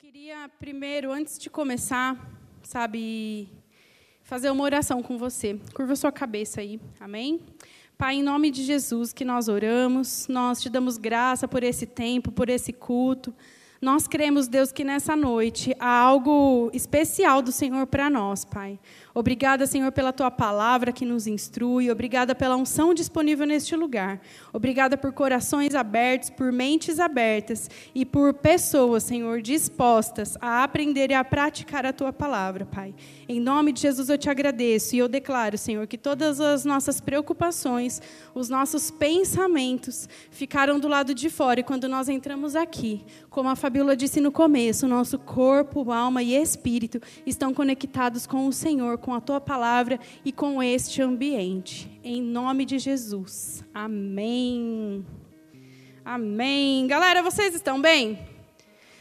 queria primeiro, antes de começar, sabe, fazer uma oração com você. Curva sua cabeça aí, amém? Pai, em nome de Jesus que nós oramos, nós te damos graça por esse tempo, por esse culto. Nós cremos, Deus, que nessa noite há algo especial do Senhor para nós, Pai. Obrigada, Senhor, pela tua palavra que nos instrui. Obrigada pela unção disponível neste lugar. Obrigada por corações abertos, por mentes abertas e por pessoas, Senhor, dispostas a aprender e a praticar a tua palavra, Pai. Em nome de Jesus eu te agradeço e eu declaro, Senhor, que todas as nossas preocupações, os nossos pensamentos ficaram do lado de fora e quando nós entramos aqui, como a Fabíola disse no começo, nosso corpo, alma e espírito estão conectados com o Senhor, com a tua palavra e com este ambiente. Em nome de Jesus. Amém. Amém. Galera, vocês estão bem?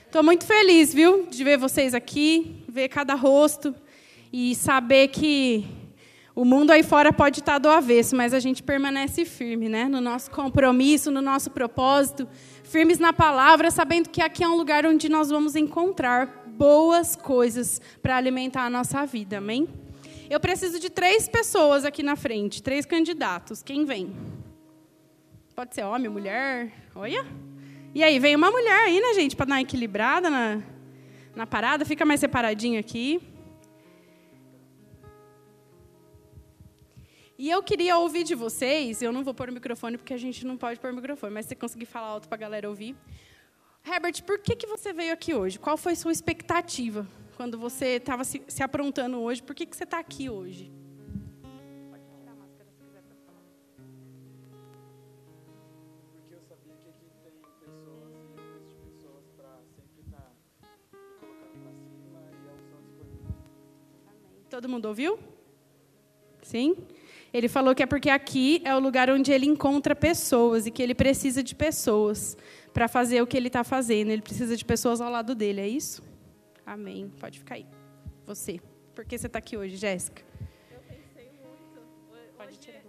Estou muito feliz, viu, de ver vocês aqui, ver cada rosto e saber que o mundo aí fora pode estar do avesso, mas a gente permanece firme, né? No nosso compromisso, no nosso propósito, firmes na palavra, sabendo que aqui é um lugar onde nós vamos encontrar boas coisas para alimentar a nossa vida, amém? Eu preciso de três pessoas aqui na frente, três candidatos. Quem vem? Pode ser homem, mulher? Olha. E aí, vem uma mulher aí, né, gente, para dar uma equilibrada na, na parada. Fica mais separadinho aqui. E eu queria ouvir de vocês, eu não vou pôr o microfone porque a gente não pode pôr o microfone, mas se você conseguir falar alto para a galera ouvir. Herbert, por que, que você veio aqui hoje? Qual foi sua expectativa quando você estava se, se, aprontando hoje? Por que, que você está aqui hoje? Pode tirar a máscara se quiser para falar. Porque eu sabia que aqui tem pessoas e eu preciso de pessoas para sempre estar tá me colocando para cima e a unção disponível. Amém. Todo mundo ouviu? Sim? Ele falou que é porque aqui é o lugar onde ele encontra pessoas e que ele precisa de pessoas para fazer o que ele está fazendo. Ele precisa de pessoas ao lado dele, é isso? Amém. Pode ficar aí. Você. Por que você está aqui hoje, Jéssica? Eu pensei muito. Pode tirar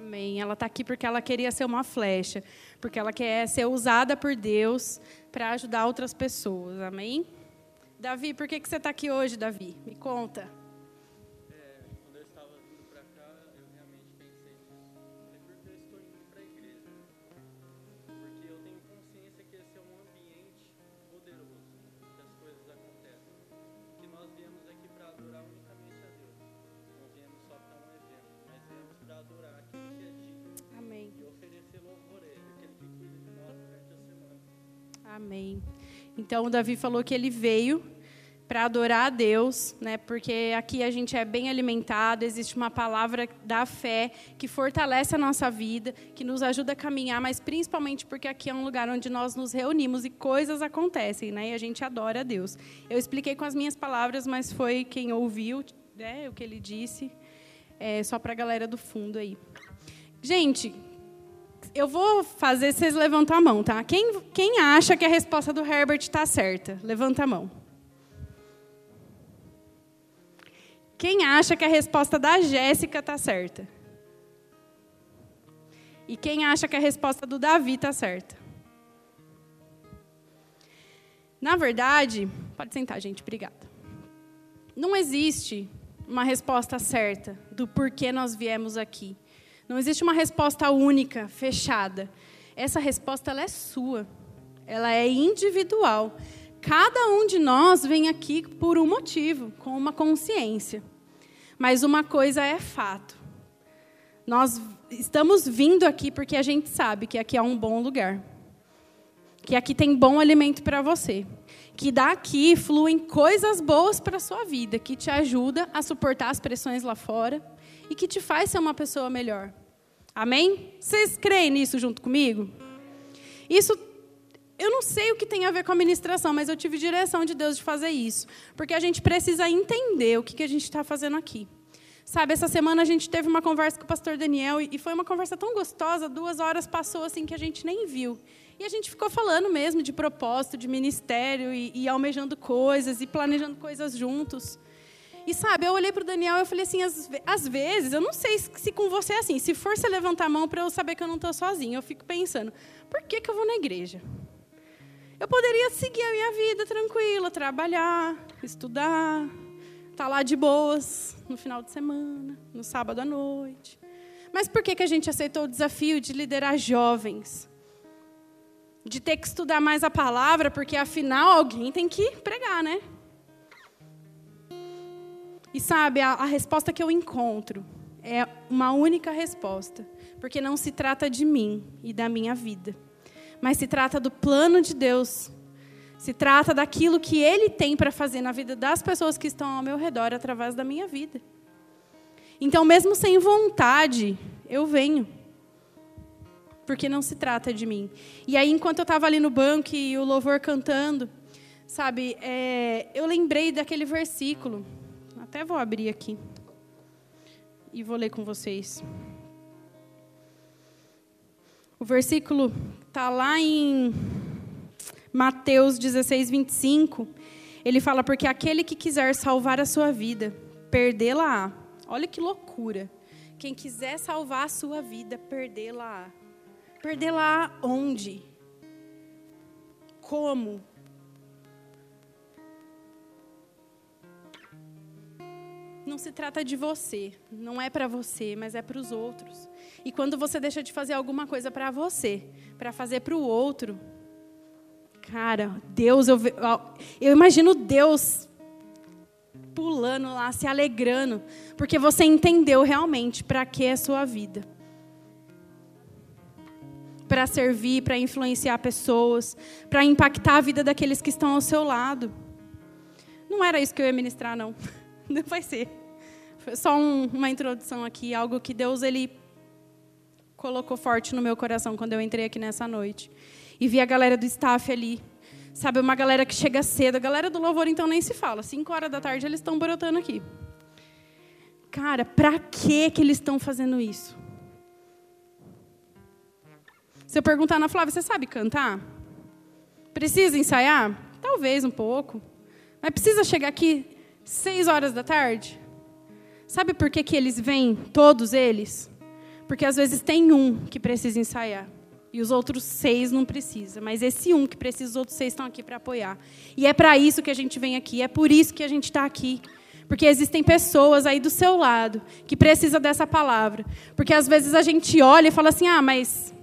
Amém. Ela está aqui porque ela queria ser uma flecha, porque ela quer ser usada por Deus para ajudar outras pessoas. Amém? Davi, por que, que você está aqui hoje, Davi? Me conta. Amém. Então, Davi falou que ele veio para adorar a Deus, né? Porque aqui a gente é bem alimentado, existe uma palavra da fé que fortalece a nossa vida, que nos ajuda a caminhar, mas principalmente porque aqui é um lugar onde nós nos reunimos e coisas acontecem, né? E a gente adora a Deus. Eu expliquei com as minhas palavras, mas foi quem ouviu, né? O que ele disse, é, só para a galera do fundo aí. Gente, eu vou fazer vocês levantar a mão, tá? Quem, quem acha que a resposta do Herbert está certa? Levanta a mão. Quem acha que a resposta da Jéssica está certa? E quem acha que a resposta do Davi está certa? Na verdade, pode sentar, gente, obrigada. Não existe uma resposta certa do porquê nós viemos aqui. Não existe uma resposta única, fechada. Essa resposta ela é sua. Ela é individual. Cada um de nós vem aqui por um motivo, com uma consciência. Mas uma coisa é fato. Nós estamos vindo aqui porque a gente sabe que aqui é um bom lugar. Que aqui tem bom alimento para você. Que daqui fluem coisas boas para a sua vida, que te ajuda a suportar as pressões lá fora e que te faz ser uma pessoa melhor. Amém? Vocês creem nisso junto comigo? Isso, eu não sei o que tem a ver com a ministração, mas eu tive direção de Deus de fazer isso. Porque a gente precisa entender o que, que a gente está fazendo aqui. Sabe, essa semana a gente teve uma conversa com o pastor Daniel e foi uma conversa tão gostosa, duas horas passou assim que a gente nem viu. E a gente ficou falando mesmo de propósito, de ministério, e, e almejando coisas, e planejando coisas juntos. E sabe, eu olhei para o Daniel e eu falei assim, às, vezes, eu não sei se com você é assim, se for você levantar a mão para eu saber que eu não estou sozinha, eu fico pensando, por que, que eu vou na igreja? Eu poderia seguir a minha vida tranquila, trabalhar, estudar, estar tá lá de boas no final de semana, no sábado à noite. Mas por que, que a gente aceitou o desafio de liderar jovens? De ter que estudar mais a palavra, porque afinal alguém tem que pregar, né? E sabe, a, a resposta que eu encontro é uma única resposta, porque não se trata de mim e da minha vida, mas se trata do plano de Deus. Se trata daquilo que Ele tem para fazer na vida das pessoas que estão ao meu redor através da minha vida. Então, mesmo sem vontade, eu venho. Porque não se trata de mim. E aí, enquanto eu estava ali no banco e o louvor cantando, sabe, é, eu lembrei daquele versículo até vou abrir aqui. E vou ler com vocês. O versículo está lá em Mateus 16, 25. Ele fala: Porque aquele que quiser salvar a sua vida, perdê-la-á. Olha que loucura. Quem quiser salvar a sua vida, perdê-la-á. Perdê-la onde? Como? Não se trata de você, não é para você, mas é para os outros. E quando você deixa de fazer alguma coisa para você, para fazer para o outro, cara, Deus, eu, eu imagino Deus pulando lá, se alegrando, porque você entendeu realmente para que é a sua vida. Para servir, para influenciar pessoas, para impactar a vida daqueles que estão ao seu lado. Não era isso que eu ia ministrar, não. Não vai ser. Foi só um, uma introdução aqui, algo que Deus ele colocou forte no meu coração quando eu entrei aqui nessa noite. E vi a galera do staff ali. Sabe, uma galera que chega cedo. A galera do louvor, então, nem se fala. Cinco horas da tarde eles estão brotando aqui. Cara, pra que que eles estão fazendo isso? Se eu perguntar na Flávia, você sabe cantar? Precisa ensaiar? Talvez um pouco. Mas precisa chegar aqui seis horas da tarde? Sabe por que, que eles vêm, todos eles? Porque às vezes tem um que precisa ensaiar. E os outros seis não precisa. Mas esse um que precisa, os outros seis estão aqui para apoiar. E é para isso que a gente vem aqui. É por isso que a gente está aqui. Porque existem pessoas aí do seu lado que precisam dessa palavra. Porque às vezes a gente olha e fala assim: ah, mas.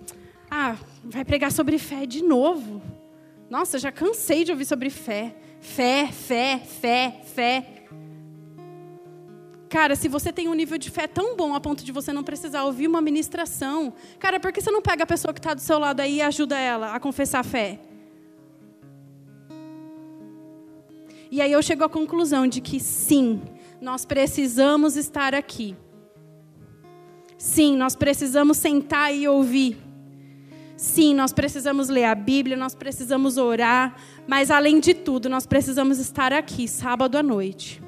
Ah, vai pregar sobre fé de novo. Nossa, já cansei de ouvir sobre fé. Fé, fé, fé, fé. Cara, se você tem um nível de fé tão bom a ponto de você não precisar ouvir uma ministração, cara, por que você não pega a pessoa que está do seu lado aí e ajuda ela a confessar a fé? E aí eu chego à conclusão de que sim, nós precisamos estar aqui. Sim, nós precisamos sentar e ouvir. Sim, nós precisamos ler a Bíblia, nós precisamos orar, mas além de tudo, nós precisamos estar aqui sábado à noite.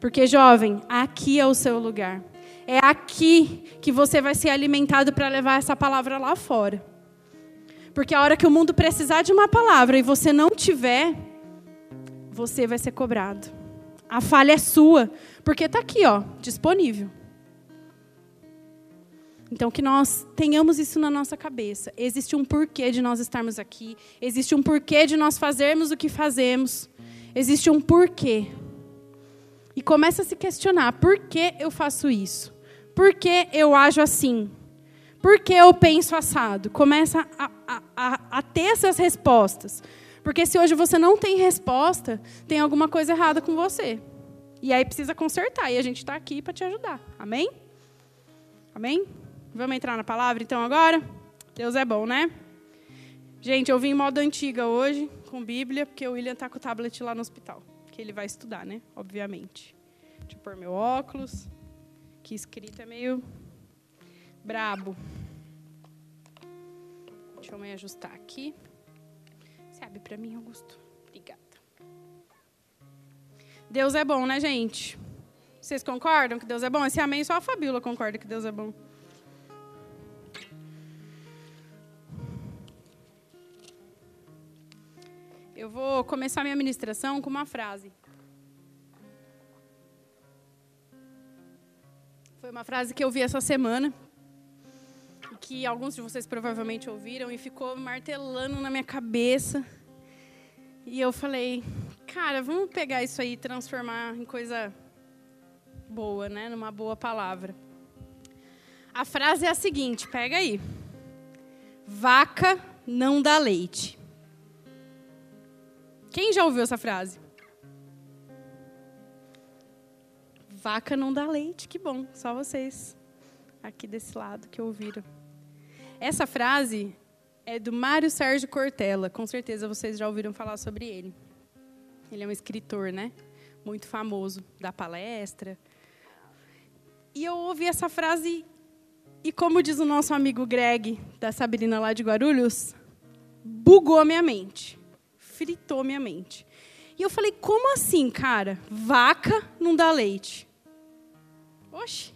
Porque, jovem, aqui é o seu lugar. É aqui que você vai ser alimentado para levar essa palavra lá fora. Porque a hora que o mundo precisar de uma palavra e você não tiver, você vai ser cobrado. A falha é sua, porque está aqui, ó, disponível. Então, que nós tenhamos isso na nossa cabeça. Existe um porquê de nós estarmos aqui. Existe um porquê de nós fazermos o que fazemos. Existe um porquê e começa a se questionar: por que eu faço isso? Por que eu ajo assim? Por que eu penso assado? Começa a, a, a, a ter essas respostas. Porque se hoje você não tem resposta, tem alguma coisa errada com você. E aí precisa consertar. E a gente está aqui para te ajudar. Amém? Amém? Vamos entrar na palavra então agora? Deus é bom, né? Gente, eu vim em modo antiga hoje, com Bíblia, porque o William está com o tablet lá no hospital que ele vai estudar, né? Obviamente. Deixa eu pôr meu óculos. Que escrito é meio brabo. Deixa eu me ajustar aqui. Abre para mim, Augusto? Obrigada. Deus é bom, né, gente? Vocês concordam que Deus é bom? Esse amém só a Fabíola concorda que Deus é bom. Eu vou começar minha ministração com uma frase. Foi uma frase que eu vi essa semana, que alguns de vocês provavelmente ouviram e ficou martelando na minha cabeça. E eu falei, cara, vamos pegar isso aí e transformar em coisa boa, né? Numa boa palavra. A frase é a seguinte, pega aí. Vaca não dá leite. Quem já ouviu essa frase? Vaca não dá leite, que bom, só vocês aqui desse lado que ouviram. Essa frase é do Mário Sérgio Cortella, com certeza vocês já ouviram falar sobre ele. Ele é um escritor, né? Muito famoso, da palestra. E eu ouvi essa frase e como diz o nosso amigo Greg, da Sabrina lá de Guarulhos, bugou minha mente, fritou minha mente. E eu falei, como assim, cara? Vaca não dá leite. Oxe.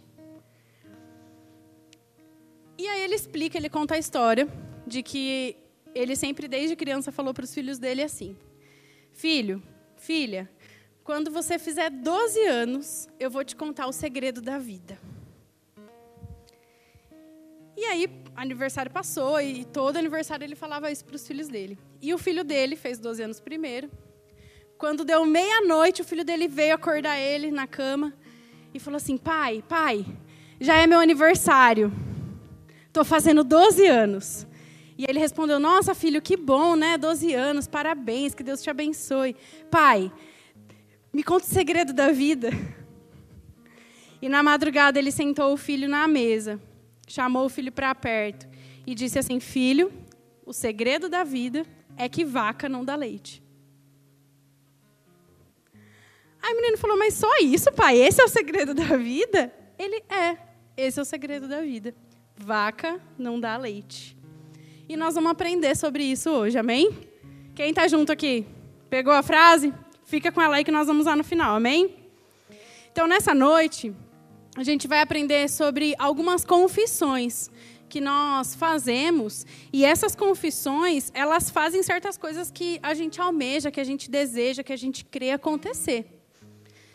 E aí ele explica, ele conta a história de que ele sempre, desde criança, falou para os filhos dele assim: Filho, filha, quando você fizer 12 anos, eu vou te contar o segredo da vida. E aí, aniversário passou e todo aniversário ele falava isso para os filhos dele. E o filho dele fez 12 anos primeiro. Quando deu meia-noite, o filho dele veio acordar ele na cama e falou assim: Pai, pai, já é meu aniversário. Estou fazendo 12 anos. E ele respondeu: Nossa, filho, que bom, né? 12 anos, parabéns, que Deus te abençoe. Pai, me conta o segredo da vida. E na madrugada ele sentou o filho na mesa, chamou o filho para perto e disse assim: Filho, o segredo da vida é que vaca não dá leite. Aí o menino falou: Mas só isso, pai? Esse é o segredo da vida? Ele é. Esse é o segredo da vida. Vaca não dá leite. E nós vamos aprender sobre isso hoje, amém? Quem está junto aqui? Pegou a frase? Fica com ela aí que nós vamos usar no final, amém? Então, nessa noite, a gente vai aprender sobre algumas confissões que nós fazemos e essas confissões elas fazem certas coisas que a gente almeja, que a gente deseja, que a gente crê acontecer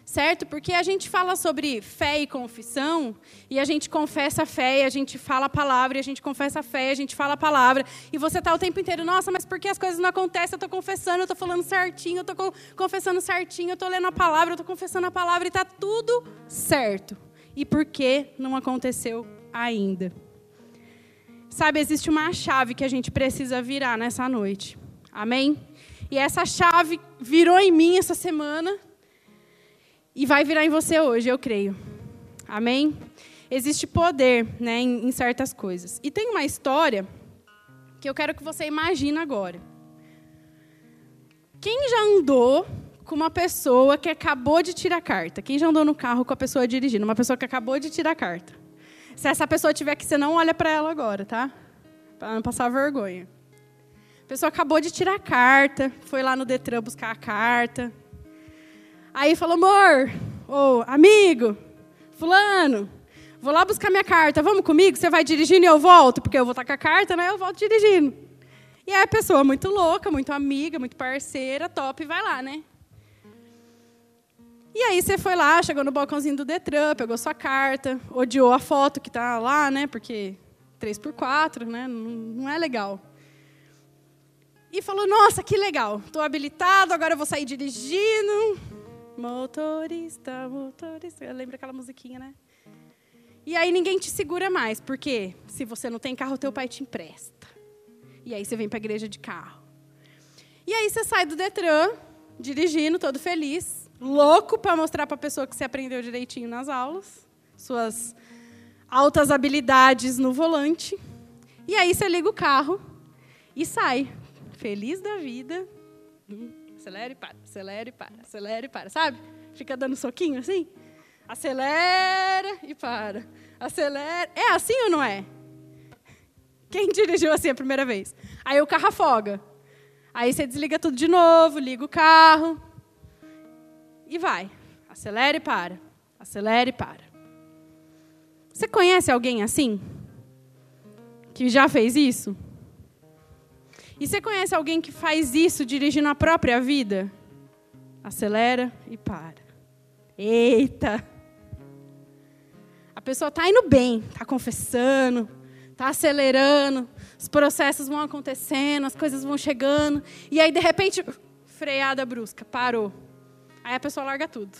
certo? Porque a gente fala sobre fé e confissão, e a gente confessa a fé, e a gente fala a palavra, e a gente confessa a fé, e a gente fala a palavra, e você está o tempo inteiro, nossa, mas por que as coisas não acontecem? Eu estou confessando, eu estou falando certinho, eu estou confessando certinho, eu estou lendo a palavra, eu estou confessando a palavra, e está tudo certo. E por que não aconteceu ainda? Sabe, existe uma chave que a gente precisa virar nessa noite. Amém? E essa chave virou em mim essa semana e vai virar em você hoje, eu creio. Amém? Existe poder né, em, em certas coisas. E tem uma história que eu quero que você imagine agora. Quem já andou com uma pessoa que acabou de tirar carta? Quem já andou no carro com a pessoa dirigindo? Uma pessoa que acabou de tirar carta. Se essa pessoa tiver aqui, você não olha para ela agora, tá? Para não passar vergonha. A pessoa acabou de tirar a carta, foi lá no Detran buscar a carta, Aí falou, amor, ou amigo, fulano, vou lá buscar minha carta, vamos comigo? Você vai dirigindo e eu volto, porque eu vou estar com a carta, né? Eu volto dirigindo. E aí a pessoa muito louca, muito amiga, muito parceira, top, vai lá, né? E aí você foi lá, chegou no balcãozinho do Detran, pegou sua carta, odiou a foto que está lá, né? Porque 3x4, né? Não é legal. E falou, nossa, que legal, estou habilitado, agora eu vou sair dirigindo. Motorista, motorista. Lembra aquela musiquinha, né? E aí ninguém te segura mais, porque se você não tem carro, teu pai te empresta. E aí você vem para a igreja de carro. E aí você sai do Detran, dirigindo, todo feliz, louco para mostrar para a pessoa que você aprendeu direitinho nas aulas, suas altas habilidades no volante. E aí você liga o carro e sai, feliz da vida, acelera e para, acelera e para, acelera e para, sabe? Fica dando soquinho assim. Acelera e para, acelera. É assim ou não é? Quem dirigiu assim a primeira vez? Aí o carro afoga. Aí você desliga tudo de novo, liga o carro e vai. Acelera e para, acelera e para. Você conhece alguém assim? Que já fez isso? E você conhece alguém que faz isso dirigindo a própria vida? Acelera e para. Eita! A pessoa está indo bem, está confessando, está acelerando, os processos vão acontecendo, as coisas vão chegando, e aí de repente, freada brusca, parou. Aí a pessoa larga tudo.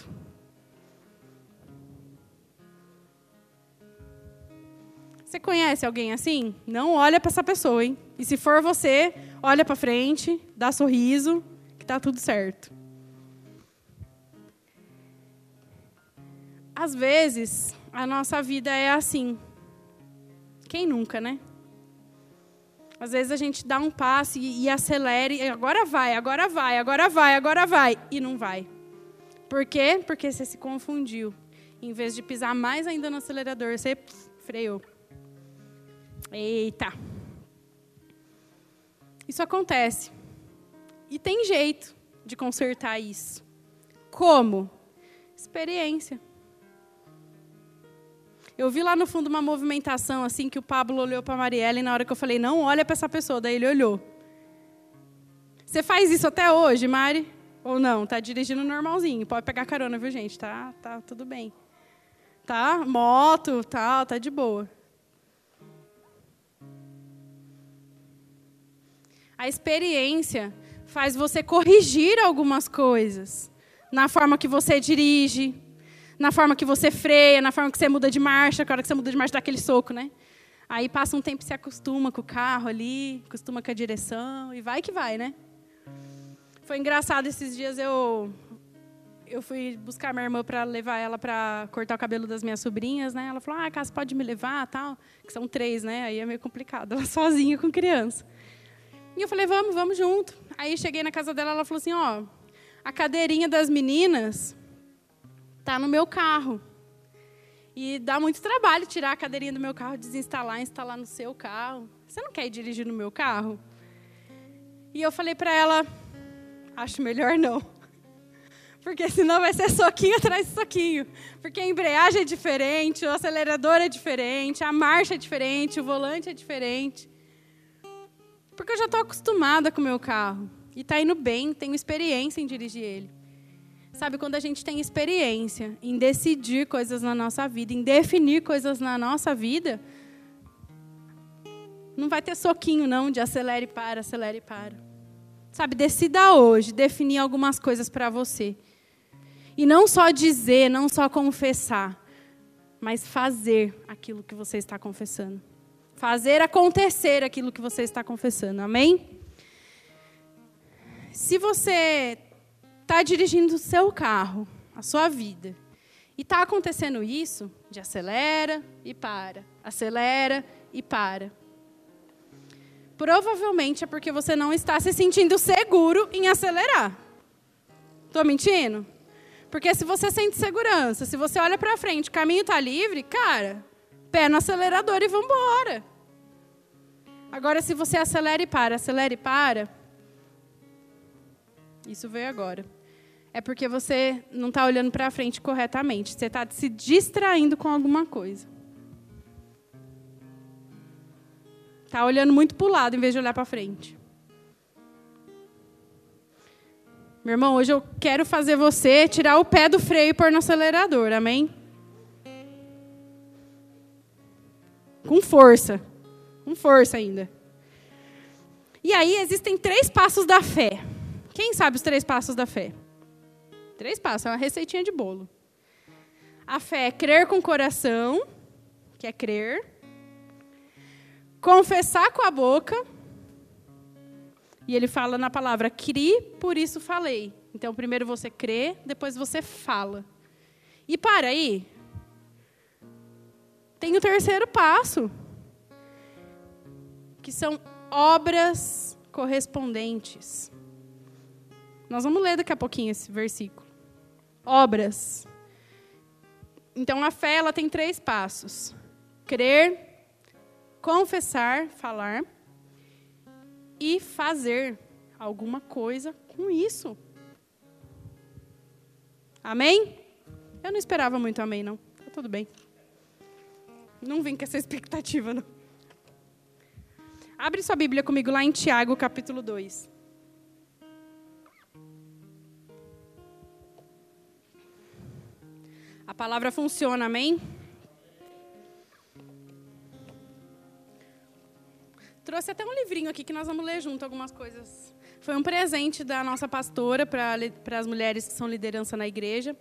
Você conhece alguém assim? Não olha para essa pessoa, hein? E se for você, olha para frente, dá sorriso, que tá tudo certo. Às vezes, a nossa vida é assim. Quem nunca, né? Às vezes a gente dá um passo e, e acelera, e agora vai, agora vai, agora vai, agora vai, e não vai. Por quê? Porque você se confundiu. Em vez de pisar mais ainda no acelerador, você freou. Eita! Isso acontece. E tem jeito de consertar isso. Como? Experiência. Eu vi lá no fundo uma movimentação assim que o Pablo olhou para a Mariela e na hora que eu falei, não olha para essa pessoa, daí ele olhou. Você faz isso até hoje, Mari? Ou não? Tá dirigindo normalzinho. Pode pegar carona, viu, gente? Tá, tá tudo bem. Tá? Moto, tal, tá de boa. A experiência faz você corrigir algumas coisas na forma que você dirige, na forma que você freia, na forma que você muda de marcha, na hora que você muda de marcha dá aquele soco, né? Aí passa um tempo e se acostuma com o carro ali, acostuma com a direção e vai que vai, né? Foi engraçado esses dias eu eu fui buscar minha irmã para levar ela para cortar o cabelo das minhas sobrinhas, né? Ela falou: "Ah, Casa, pode me levar, tal?" Que são três, né? Aí é meio complicado, ela sozinha com criança. E eu falei: "Vamos, vamos junto." Aí cheguei na casa dela, ela falou assim: "Ó, a cadeirinha das meninas está no meu carro. E dá muito trabalho tirar a cadeirinha do meu carro, desinstalar, instalar no seu carro. Você não quer ir dirigir no meu carro? E eu falei para ela, acho melhor não. Porque senão vai ser soquinho atrás de soquinho. Porque a embreagem é diferente, o acelerador é diferente, a marcha é diferente, o volante é diferente. Porque eu já estou acostumada com o meu carro. E está indo bem, tenho experiência em dirigir ele. Sabe, quando a gente tem experiência em decidir coisas na nossa vida, em definir coisas na nossa vida, não vai ter soquinho, não, de acelere e para, acelere e para. Sabe, decida hoje definir algumas coisas para você. E não só dizer, não só confessar, mas fazer aquilo que você está confessando. Fazer acontecer aquilo que você está confessando. Amém? Se você está dirigindo o seu carro, a sua vida, e está acontecendo isso, de acelera e para, acelera e para. Provavelmente é porque você não está se sentindo seguro em acelerar. Estou mentindo? Porque se você sente segurança, se você olha para frente, o caminho está livre, cara, pé no acelerador e vamos embora. Agora, se você acelera e para, acelera e para, isso veio agora é porque você não está olhando para frente corretamente. Você está se distraindo com alguma coisa. Está olhando muito para o lado em vez de olhar para frente. Meu irmão, hoje eu quero fazer você tirar o pé do freio e pôr no acelerador, amém? Com força. Com força ainda. E aí existem três passos da fé. Quem sabe os três passos da fé? Três passos, é uma receitinha de bolo. A fé é crer com o coração, que é crer. Confessar com a boca. E ele fala na palavra cri, por isso falei. Então, primeiro você crê, depois você fala. E para aí. Tem o terceiro passo, que são obras correspondentes. Nós vamos ler daqui a pouquinho esse versículo obras. Então a fé ela tem três passos: crer, confessar, falar e fazer alguma coisa com isso. Amém? Eu não esperava muito amém, não. Tá tudo bem. Não vim com essa expectativa, não. Abre sua Bíblia comigo lá em Tiago, capítulo 2. A palavra funciona, amém? Trouxe até um livrinho aqui que nós vamos ler junto algumas coisas. Foi um presente da nossa pastora para as mulheres que são liderança na igreja.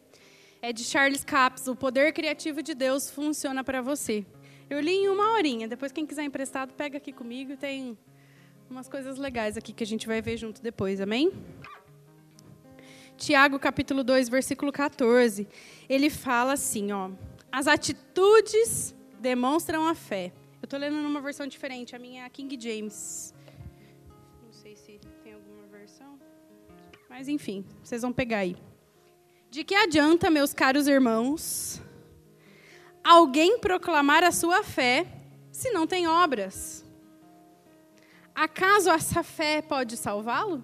É de Charles Capps, O Poder Criativo de Deus Funciona para Você. Eu li em uma horinha. Depois, quem quiser emprestado, pega aqui comigo. Tem umas coisas legais aqui que a gente vai ver junto depois, amém? Tiago, capítulo 2, versículo 14. Ele fala assim, ó. As atitudes demonstram a fé. Eu estou lendo numa versão diferente. A minha é a King James. Não sei se tem alguma versão. Mas, enfim, vocês vão pegar aí. De que adianta, meus caros irmãos, alguém proclamar a sua fé se não tem obras? Acaso essa fé pode salvá-lo?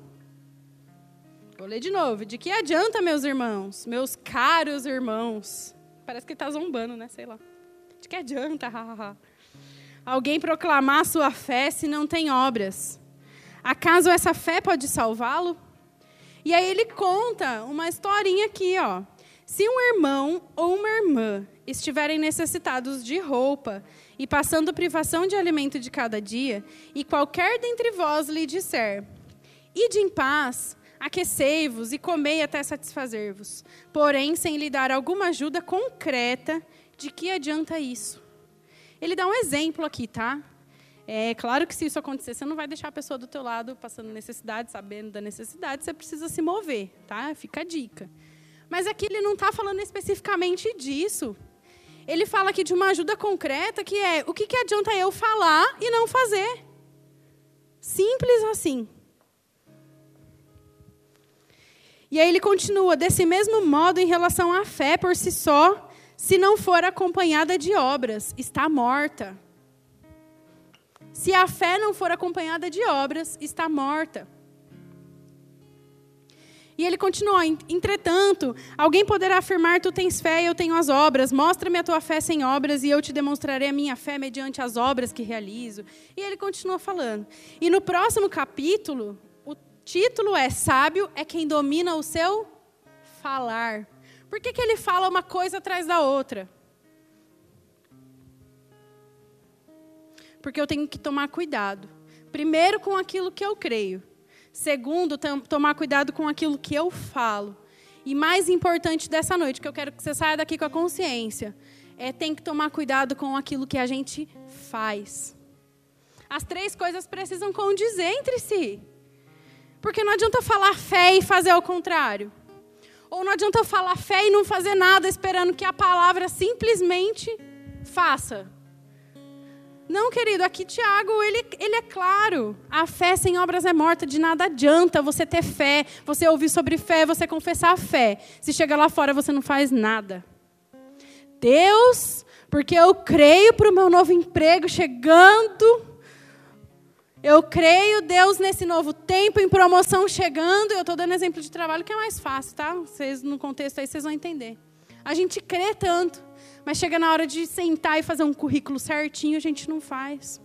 Vou ler de novo. De que adianta, meus irmãos, meus caros irmãos? Parece que está zombando, né? Sei lá. De que adianta? Alguém proclamar sua fé se não tem obras? Acaso essa fé pode salvá-lo? E aí ele conta uma historinha aqui, ó. Se um irmão ou uma irmã estiverem necessitados de roupa e passando privação de alimento de cada dia, e qualquer dentre vós lhe disser: Ide em paz, aquecei-vos e comei até satisfazer-vos. Porém, sem lhe dar alguma ajuda concreta, de que adianta isso? Ele dá um exemplo aqui, tá? É claro que se isso acontecer, você não vai deixar a pessoa do teu lado passando necessidade, sabendo da necessidade, você precisa se mover, tá? Fica a dica. Mas aqui ele não está falando especificamente disso. Ele fala aqui de uma ajuda concreta que é o que, que adianta eu falar e não fazer? Simples assim. E aí ele continua, desse mesmo modo, em relação à fé por si só, se não for acompanhada de obras, está morta. Se a fé não for acompanhada de obras, está morta. E ele continua: entretanto, alguém poderá afirmar: Tu tens fé e eu tenho as obras. Mostra-me a tua fé sem obras e eu te demonstrarei a minha fé mediante as obras que realizo. E ele continua falando. E no próximo capítulo, título é Sábio é quem domina o seu falar. Por que, que ele fala uma coisa atrás da outra? Porque eu tenho que tomar cuidado. Primeiro, com aquilo que eu creio. Segundo, tomar cuidado com aquilo que eu falo. E mais importante dessa noite, que eu quero que você saia daqui com a consciência, é tem que tomar cuidado com aquilo que a gente faz. As três coisas precisam condizer entre si. Porque não adianta falar fé e fazer ao contrário. Ou não adianta falar fé e não fazer nada esperando que a palavra simplesmente faça. Não, querido, aqui Tiago, ele, ele é claro. A fé sem obras é morta, de nada adianta você ter fé, você ouvir sobre fé, você confessar a fé. Se chega lá fora, você não faz nada. Deus, porque eu creio para o meu novo emprego chegando, eu creio, Deus, nesse novo tempo, em promoção chegando. Eu estou dando exemplo de trabalho que é mais fácil, tá? Vocês, no contexto aí, vocês vão entender. A gente crê tanto, mas chega na hora de sentar e fazer um currículo certinho, a gente não faz.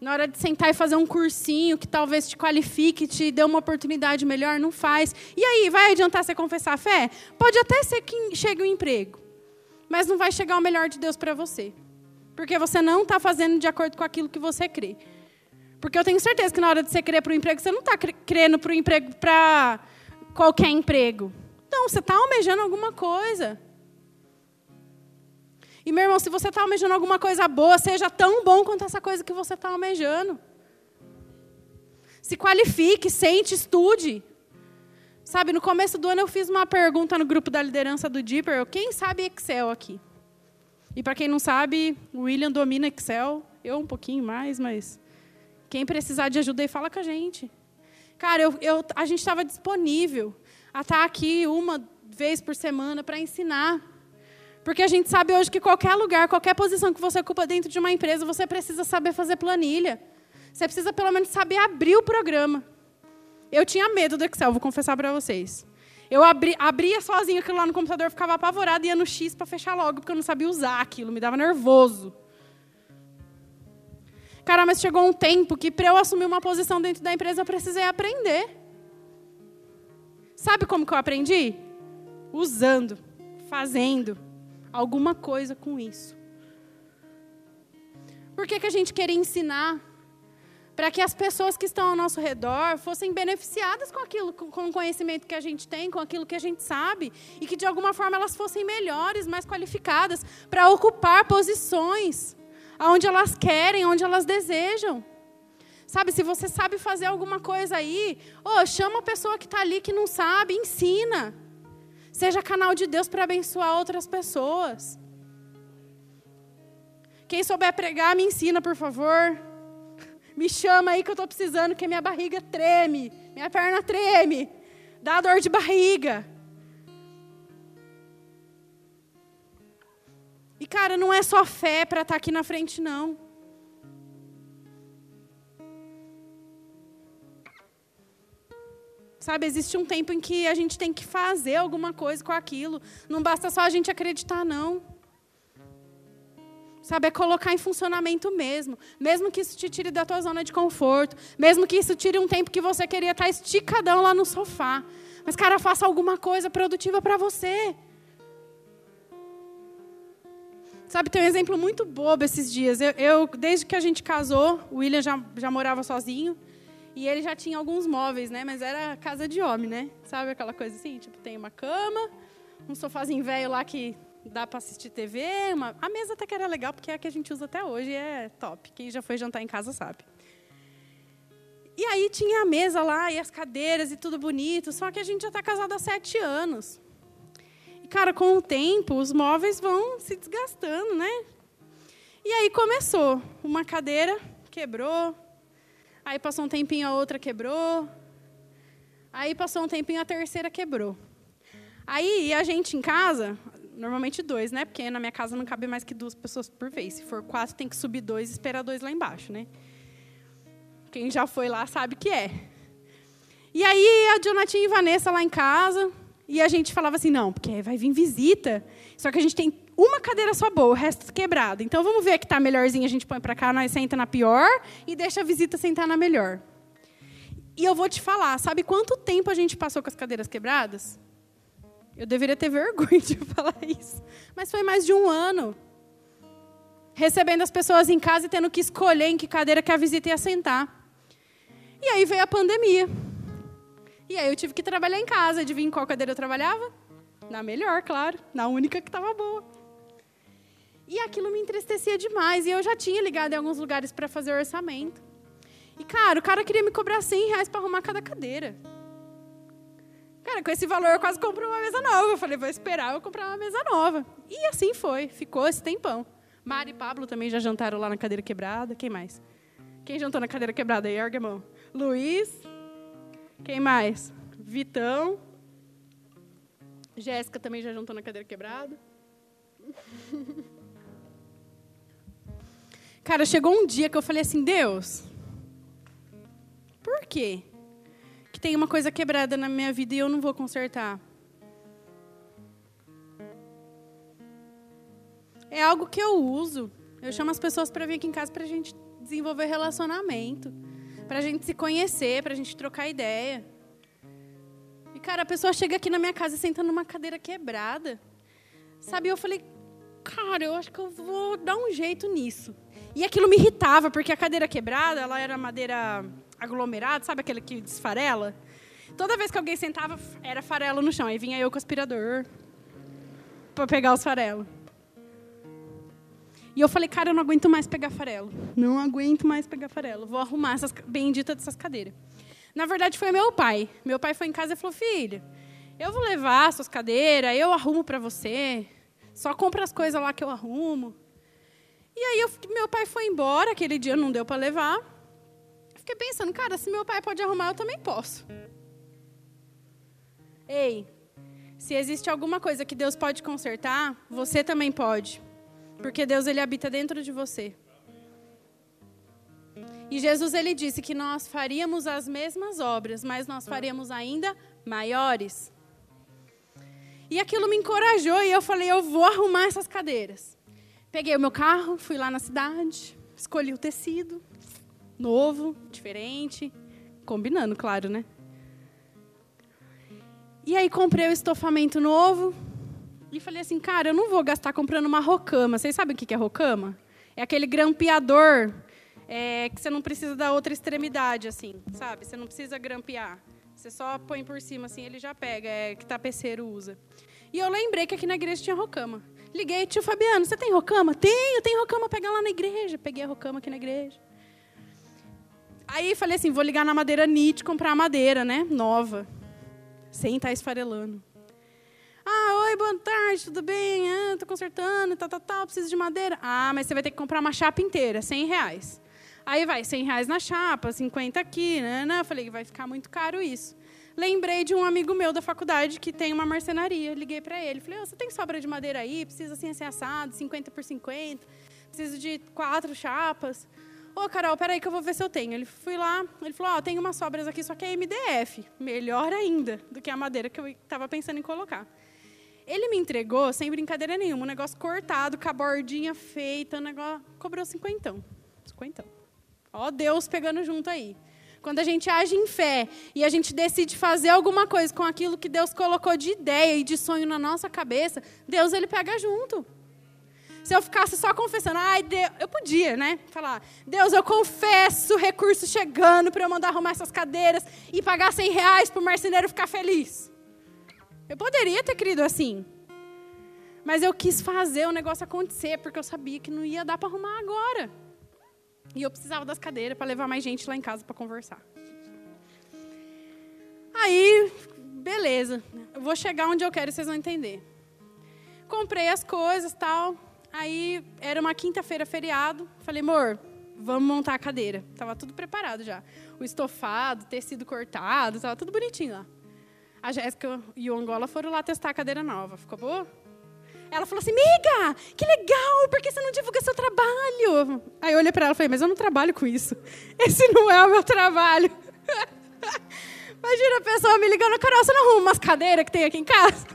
Na hora de sentar e fazer um cursinho que talvez te qualifique, te dê uma oportunidade melhor, não faz. E aí, vai adiantar você confessar a fé? Pode até ser que chegue um emprego, mas não vai chegar o melhor de Deus para você. Porque você não está fazendo de acordo com aquilo que você crê. Porque eu tenho certeza que na hora de você crer para o emprego, você não está crendo para o emprego para qualquer emprego. Não, você está almejando alguma coisa. E, meu irmão, se você está almejando alguma coisa boa, seja tão bom quanto essa coisa que você está almejando. Se qualifique, sente, estude. Sabe, no começo do ano eu fiz uma pergunta no grupo da liderança do Deeper. Quem sabe Excel aqui? E para quem não sabe, o William domina Excel, eu um pouquinho mais, mas quem precisar de ajuda aí, fala com a gente. Cara, eu, eu, a gente estava disponível a estar tá aqui uma vez por semana para ensinar. Porque a gente sabe hoje que qualquer lugar, qualquer posição que você ocupa dentro de uma empresa, você precisa saber fazer planilha. Você precisa pelo menos saber abrir o programa. Eu tinha medo do Excel, vou confessar para vocês. Eu abri, abria sozinho aquilo lá no computador, ficava apavorada e ia no X para fechar logo, porque eu não sabia usar aquilo, me dava nervoso. Cara, mas chegou um tempo que para eu assumir uma posição dentro da empresa eu precisei aprender. Sabe como que eu aprendi? Usando, fazendo alguma coisa com isso. Por que, que a gente queria ensinar? Para que as pessoas que estão ao nosso redor fossem beneficiadas com aquilo, com o conhecimento que a gente tem, com aquilo que a gente sabe, e que de alguma forma elas fossem melhores, mais qualificadas, para ocupar posições aonde elas querem, onde elas desejam. Sabe, se você sabe fazer alguma coisa aí, oh, chama a pessoa que está ali que não sabe, ensina. Seja canal de Deus para abençoar outras pessoas. Quem souber pregar, me ensina, por favor. Me chama aí que eu estou precisando, que minha barriga treme, minha perna treme, dá dor de barriga. E, cara, não é só fé para estar tá aqui na frente, não. Sabe, existe um tempo em que a gente tem que fazer alguma coisa com aquilo. Não basta só a gente acreditar, não. Sabe, é colocar em funcionamento mesmo. Mesmo que isso te tire da tua zona de conforto. Mesmo que isso tire um tempo que você queria estar esticadão lá no sofá. Mas, cara, faça alguma coisa produtiva para você. Sabe, tem um exemplo muito bobo esses dias. Eu, eu, desde que a gente casou, o William já, já morava sozinho. E ele já tinha alguns móveis, né? Mas era casa de homem, né? Sabe aquela coisa assim? Tipo, tem uma cama, um sofazinho velho lá que dá para assistir TV. Uma... A mesa até que era legal, porque é a que a gente usa até hoje é top. Quem já foi jantar em casa sabe. E aí tinha a mesa lá e as cadeiras e tudo bonito, só que a gente já está casado há sete anos. E, cara, com o tempo, os móveis vão se desgastando, né? E aí começou. Uma cadeira quebrou, aí passou um tempinho, a outra quebrou, aí passou um tempinho, a terceira quebrou. Aí a gente em casa, normalmente dois, né? Porque na minha casa não cabe mais que duas pessoas por vez. Se for quatro, tem que subir dois e esperar dois lá embaixo, né? Quem já foi lá sabe que é. E aí a Jonatinha e Vanessa lá em casa, e a gente falava assim, não, porque vai vir visita. Só que a gente tem uma cadeira só boa, o resto quebrado. Então vamos ver que está melhorzinho, a gente põe para cá, nós senta na pior e deixa a visita sentar na melhor. E eu vou te falar, sabe quanto tempo a gente passou com as cadeiras quebradas? Eu deveria ter vergonha de falar isso. Mas foi mais de um ano. Recebendo as pessoas em casa e tendo que escolher em que cadeira que a visita ia sentar. E aí veio a pandemia. E aí eu tive que trabalhar em casa. Adivinha em qual cadeira eu trabalhava? Na melhor, claro. Na única que estava boa. E aquilo me entristecia demais. E eu já tinha ligado em alguns lugares para fazer orçamento. E, cara, o cara queria me cobrar 100 reais para arrumar cada cadeira. Cara, com esse valor eu quase comprei uma mesa nova. Eu falei, vou esperar eu comprar uma mesa nova. E assim foi, ficou esse tempão. Mari e Pablo também já jantaram lá na cadeira quebrada. Quem mais? Quem jantou na cadeira quebrada aí? Ergue mão. Luiz. Quem mais? Vitão. Jéssica também já jantou na cadeira quebrada. Cara, chegou um dia que eu falei assim, Deus, por quê? Tem uma coisa quebrada na minha vida e eu não vou consertar. É algo que eu uso. Eu chamo as pessoas para vir aqui em casa para a gente desenvolver relacionamento, para a gente se conhecer, para a gente trocar ideia. E cara, a pessoa chega aqui na minha casa e senta numa cadeira quebrada, sabe? Eu falei, cara, eu acho que eu vou dar um jeito nisso. E aquilo me irritava porque a cadeira quebrada, ela era madeira aglomerado, sabe aquele que desfarela? Toda vez que alguém sentava, era farelo no chão. Aí vinha eu com o aspirador para pegar os farelos. E eu falei, cara, eu não aguento mais pegar farelo. Não aguento mais pegar farelo. Vou arrumar essas benditas dessas cadeiras. Na verdade, foi meu pai. Meu pai foi em casa e falou, filha, eu vou levar suas cadeiras, eu arrumo para você. Só compra as coisas lá que eu arrumo. E aí eu, meu pai foi embora, aquele dia não deu para levar fiquei pensando, cara, se meu pai pode arrumar, eu também posso. Ei, se existe alguma coisa que Deus pode consertar, você também pode. Porque Deus ele habita dentro de você. E Jesus ele disse que nós faríamos as mesmas obras, mas nós faríamos ainda maiores. E aquilo me encorajou e eu falei, eu vou arrumar essas cadeiras. Peguei o meu carro, fui lá na cidade, escolhi o tecido, novo, diferente, combinando, claro, né? E aí comprei o estofamento novo e falei assim, cara, eu não vou gastar comprando uma rocama. Vocês sabem o que é rocama? É aquele grampeador é, que você não precisa da outra extremidade, assim, sabe? Você não precisa grampear. Você só põe por cima, assim, ele já pega, é que tapeceiro usa. E eu lembrei que aqui na igreja tinha rocama. Liguei, tio Fabiano, você tem rocama? Tenho, tenho rocama, pega lá na igreja. Peguei a rocama aqui na igreja. Aí falei assim, vou ligar na madeira NIT, comprar a madeira, né, nova sem estar esfarelando. Ah, oi, boa tarde, tudo bem? Ah, tô consertando, tal, tal, tal, preciso de madeira. Ah, mas você vai ter que comprar uma chapa inteira, 100 reais. Aí vai, 100 reais na chapa, 50 aqui, né? Eu falei, vai ficar muito caro isso. Lembrei de um amigo meu da faculdade que tem uma marcenaria. Liguei para ele. Falei, oh, você tem sobra de madeira aí? Precisa assim, assim, assado, 50 por 50. Preciso de quatro chapas. Ô, oh, Carol, peraí que eu vou ver se eu tenho. Ele fui lá, ele falou, ó, oh, tem umas sobras aqui, só que é MDF. Melhor ainda do que a madeira que eu estava pensando em colocar. Ele me entregou, sem brincadeira nenhuma, um negócio cortado, com a bordinha feita, um negócio... Cobrou cinquentão. Cinquentão. Ó Deus pegando junto aí. Quando a gente age em fé e a gente decide fazer alguma coisa com aquilo que Deus colocou de ideia e de sonho na nossa cabeça, Deus ele pega junto. Se eu ficasse só confessando, ai, Deus, eu podia, né? Falar, Deus, eu confesso recurso chegando para eu mandar arrumar essas cadeiras e pagar 100 reais para o marceneiro ficar feliz. Eu poderia ter querido assim. Mas eu quis fazer o negócio acontecer, porque eu sabia que não ia dar para arrumar agora. E eu precisava das cadeiras para levar mais gente lá em casa para conversar. Aí, beleza. Eu vou chegar onde eu quero, vocês vão entender. Comprei as coisas, tal. Aí era uma quinta-feira feriado. Falei, amor, vamos montar a cadeira. Tava tudo preparado já. O estofado, tecido cortado, tava tudo bonitinho lá. A Jéssica e o Angola foram lá testar a cadeira nova. Ficou boa? Ela falou assim, miga, que legal, por que você não divulga seu trabalho? Aí eu olhei para ela e falei, mas eu não trabalho com isso. Esse não é o meu trabalho. Imagina a pessoa me ligando, Carol, você não arruma umas cadeiras que tem aqui em casa?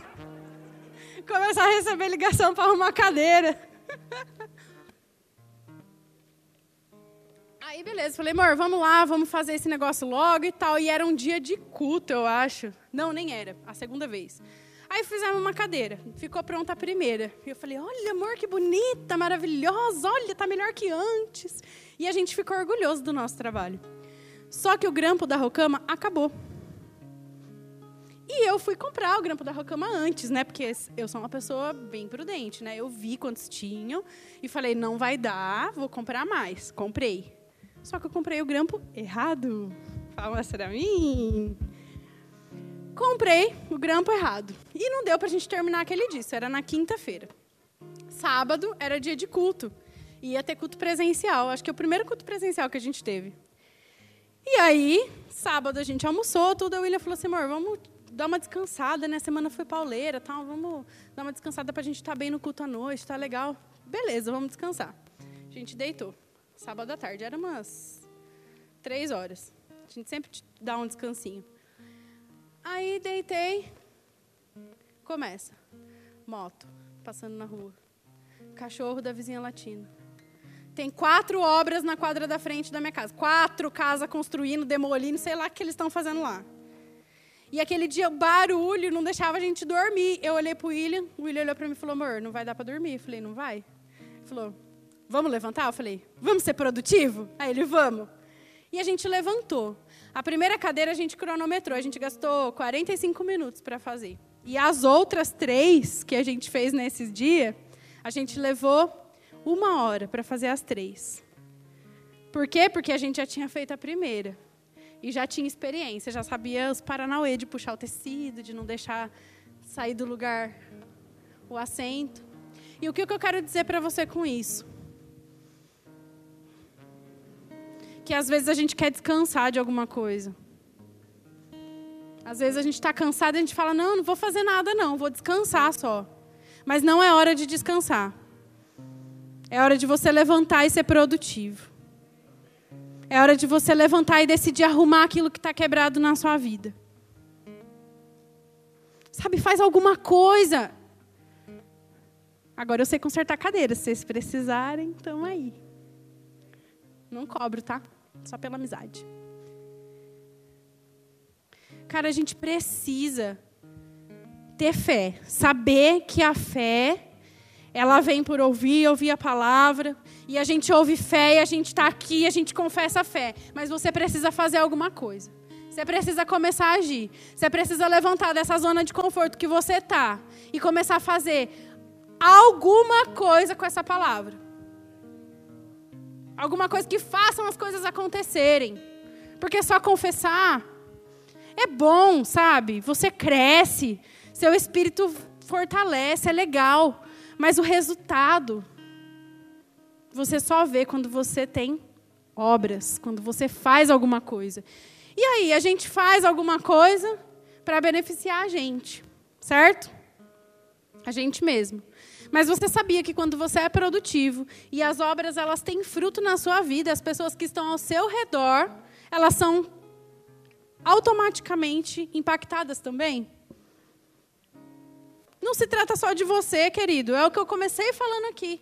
Começar a receber ligação para arrumar cadeira. Aí, beleza, falei, amor, vamos lá, vamos fazer esse negócio logo e tal. E era um dia de culto, eu acho. Não, nem era, a segunda vez. Aí fizemos uma cadeira, ficou pronta a primeira. E eu falei, olha, amor, que bonita, maravilhosa, olha, tá melhor que antes. E a gente ficou orgulhoso do nosso trabalho. Só que o grampo da rocama acabou. E eu fui comprar o grampo da Rocama antes, né? Porque eu sou uma pessoa bem prudente, né? Eu vi quantos tinham e falei, não vai dar, vou comprar mais. Comprei. Só que eu comprei o grampo errado. Fala para mim. Comprei o grampo errado. E não deu para a gente terminar aquele dia. Isso era na quinta-feira. Sábado era dia de culto. Ia ter culto presencial. Acho que é o primeiro culto presencial que a gente teve. E aí, sábado a gente almoçou, tudo. A William falou assim, amor, vamos dar uma descansada, né? A semana foi pauleira, tal. Vamos dar uma descansada para a gente estar tá bem no culto à noite, tá legal? Beleza, vamos descansar. A gente deitou. Sábado à tarde, era umas três horas. A gente sempre dá um descansinho. Aí deitei. Começa. Moto passando na rua. Cachorro da vizinha latina. Tem quatro obras na quadra da frente da minha casa. Quatro casas construindo, demolindo, sei lá o que eles estão fazendo lá. E aquele dia, barulho não deixava a gente dormir. Eu olhei para o William, o William olhou para mim e falou, amor, não vai dar para dormir. Eu falei, não vai? Ele falou, vamos levantar? Eu falei, vamos ser produtivo? Aí ele, vamos. E a gente levantou. A primeira cadeira a gente cronometrou, a gente gastou 45 minutos para fazer. E as outras três que a gente fez nesses dias, a gente levou uma hora para fazer as três. Por quê? Porque a gente já tinha feito a primeira e já tinha experiência, já sabia os paranauê de puxar o tecido, de não deixar sair do lugar o assento. E o que eu quero dizer para você com isso? Que às vezes a gente quer descansar de alguma coisa. Às vezes a gente está cansado e a gente fala: não, não vou fazer nada, não, vou descansar só. Mas não é hora de descansar. É hora de você levantar e ser produtivo. É hora de você levantar e decidir arrumar aquilo que está quebrado na sua vida. Sabe, faz alguma coisa. Agora eu sei consertar cadeira. Se vocês precisarem, estão aí. Não cobro, tá? Só pela amizade. Cara, a gente precisa ter fé, saber que a fé ela vem por ouvir, ouvir a palavra, e a gente ouve fé e a gente está aqui, a gente confessa a fé, mas você precisa fazer alguma coisa. Você precisa começar a agir. Você precisa levantar dessa zona de conforto que você está e começar a fazer alguma coisa com essa palavra. Alguma coisa que façam as coisas acontecerem. Porque só confessar é bom, sabe? Você cresce, seu espírito fortalece, é legal. Mas o resultado você só vê quando você tem obras, quando você faz alguma coisa. E aí, a gente faz alguma coisa para beneficiar a gente, certo? A gente mesmo. Mas você sabia que quando você é produtivo e as obras elas têm fruto na sua vida, as pessoas que estão ao seu redor, elas são automaticamente impactadas também? Não se trata só de você, querido, é o que eu comecei falando aqui.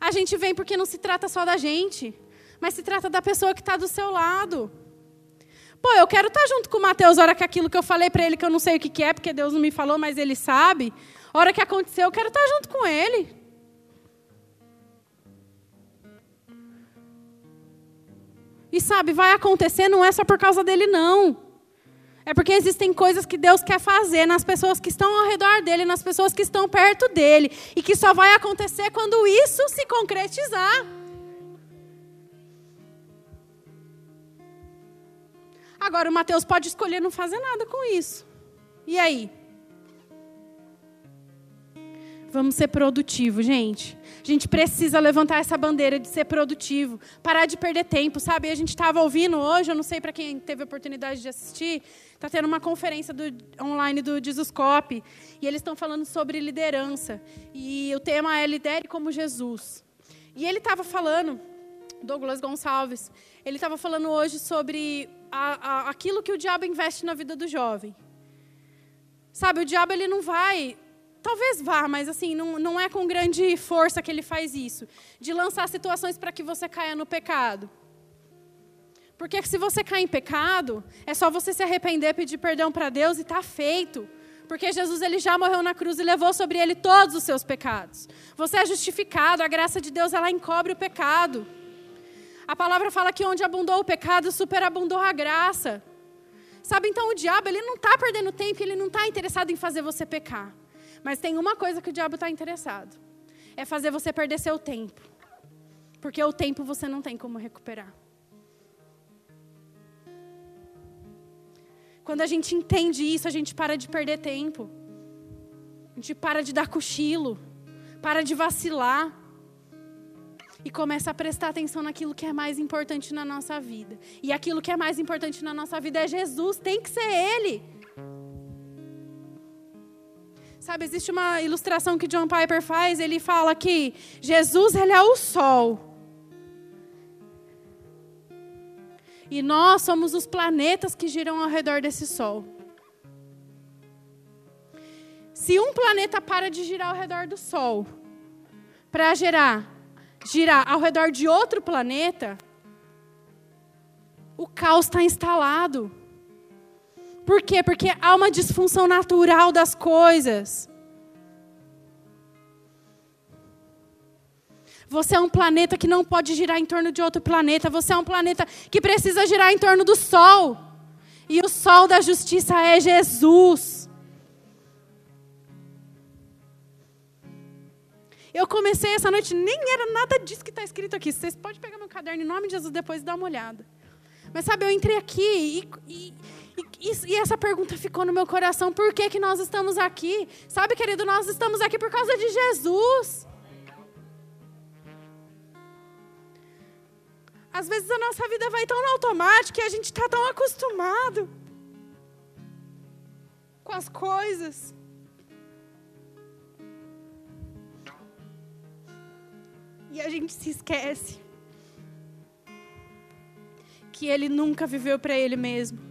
A gente vem porque não se trata só da gente, mas se trata da pessoa que está do seu lado. Pô, eu quero estar tá junto com o Mateus, hora que aquilo que eu falei para ele, que eu não sei o que, que é, porque Deus não me falou, mas ele sabe. Hora que aconteceu, eu quero estar junto com ele. E sabe, vai acontecer não é só por causa dele, não. É porque existem coisas que Deus quer fazer nas pessoas que estão ao redor dele, nas pessoas que estão perto dele, e que só vai acontecer quando isso se concretizar. Agora, o Mateus pode escolher não fazer nada com isso. E aí? Vamos ser produtivos, gente. A gente precisa levantar essa bandeira de ser produtivo, parar de perder tempo, sabe? A gente estava ouvindo hoje, eu não sei para quem teve a oportunidade de assistir, está tendo uma conferência do, online do Jesuscope, e eles estão falando sobre liderança. E o tema é Lidere como Jesus. E ele estava falando, Douglas Gonçalves, ele estava falando hoje sobre a, a, aquilo que o diabo investe na vida do jovem. Sabe, o diabo ele não vai Talvez vá, mas assim, não, não é com grande força que ele faz isso. De lançar situações para que você caia no pecado. Porque se você cair em pecado, é só você se arrepender, pedir perdão para Deus e está feito. Porque Jesus ele já morreu na cruz e levou sobre ele todos os seus pecados. Você é justificado, a graça de Deus ela encobre o pecado. A palavra fala que onde abundou o pecado, superabundou a graça. Sabe, então o diabo ele não está perdendo tempo, ele não está interessado em fazer você pecar. Mas tem uma coisa que o diabo está interessado: é fazer você perder seu tempo. Porque o tempo você não tem como recuperar. Quando a gente entende isso, a gente para de perder tempo. A gente para de dar cochilo, para de vacilar e começa a prestar atenção naquilo que é mais importante na nossa vida. E aquilo que é mais importante na nossa vida é Jesus, tem que ser Ele. Sabe, existe uma ilustração que John Piper faz, ele fala que Jesus ele é o sol. E nós somos os planetas que giram ao redor desse sol. Se um planeta para de girar ao redor do sol, para girar, girar ao redor de outro planeta, o caos está instalado. Por quê? Porque há uma disfunção natural das coisas. Você é um planeta que não pode girar em torno de outro planeta. Você é um planeta que precisa girar em torno do Sol. E o Sol da justiça é Jesus. Eu comecei essa noite, nem era nada disso que está escrito aqui. Vocês podem pegar meu caderno em nome de Jesus depois e dar uma olhada. Mas sabe, eu entrei aqui e, e e, essa pergunta ficou no meu coração: por que, que nós estamos aqui? Sabe, querido, nós estamos aqui por causa de Jesus. Às vezes a nossa vida vai tão no automático e a gente está tão acostumado com as coisas. E a gente se esquece que ele nunca viveu para ele mesmo.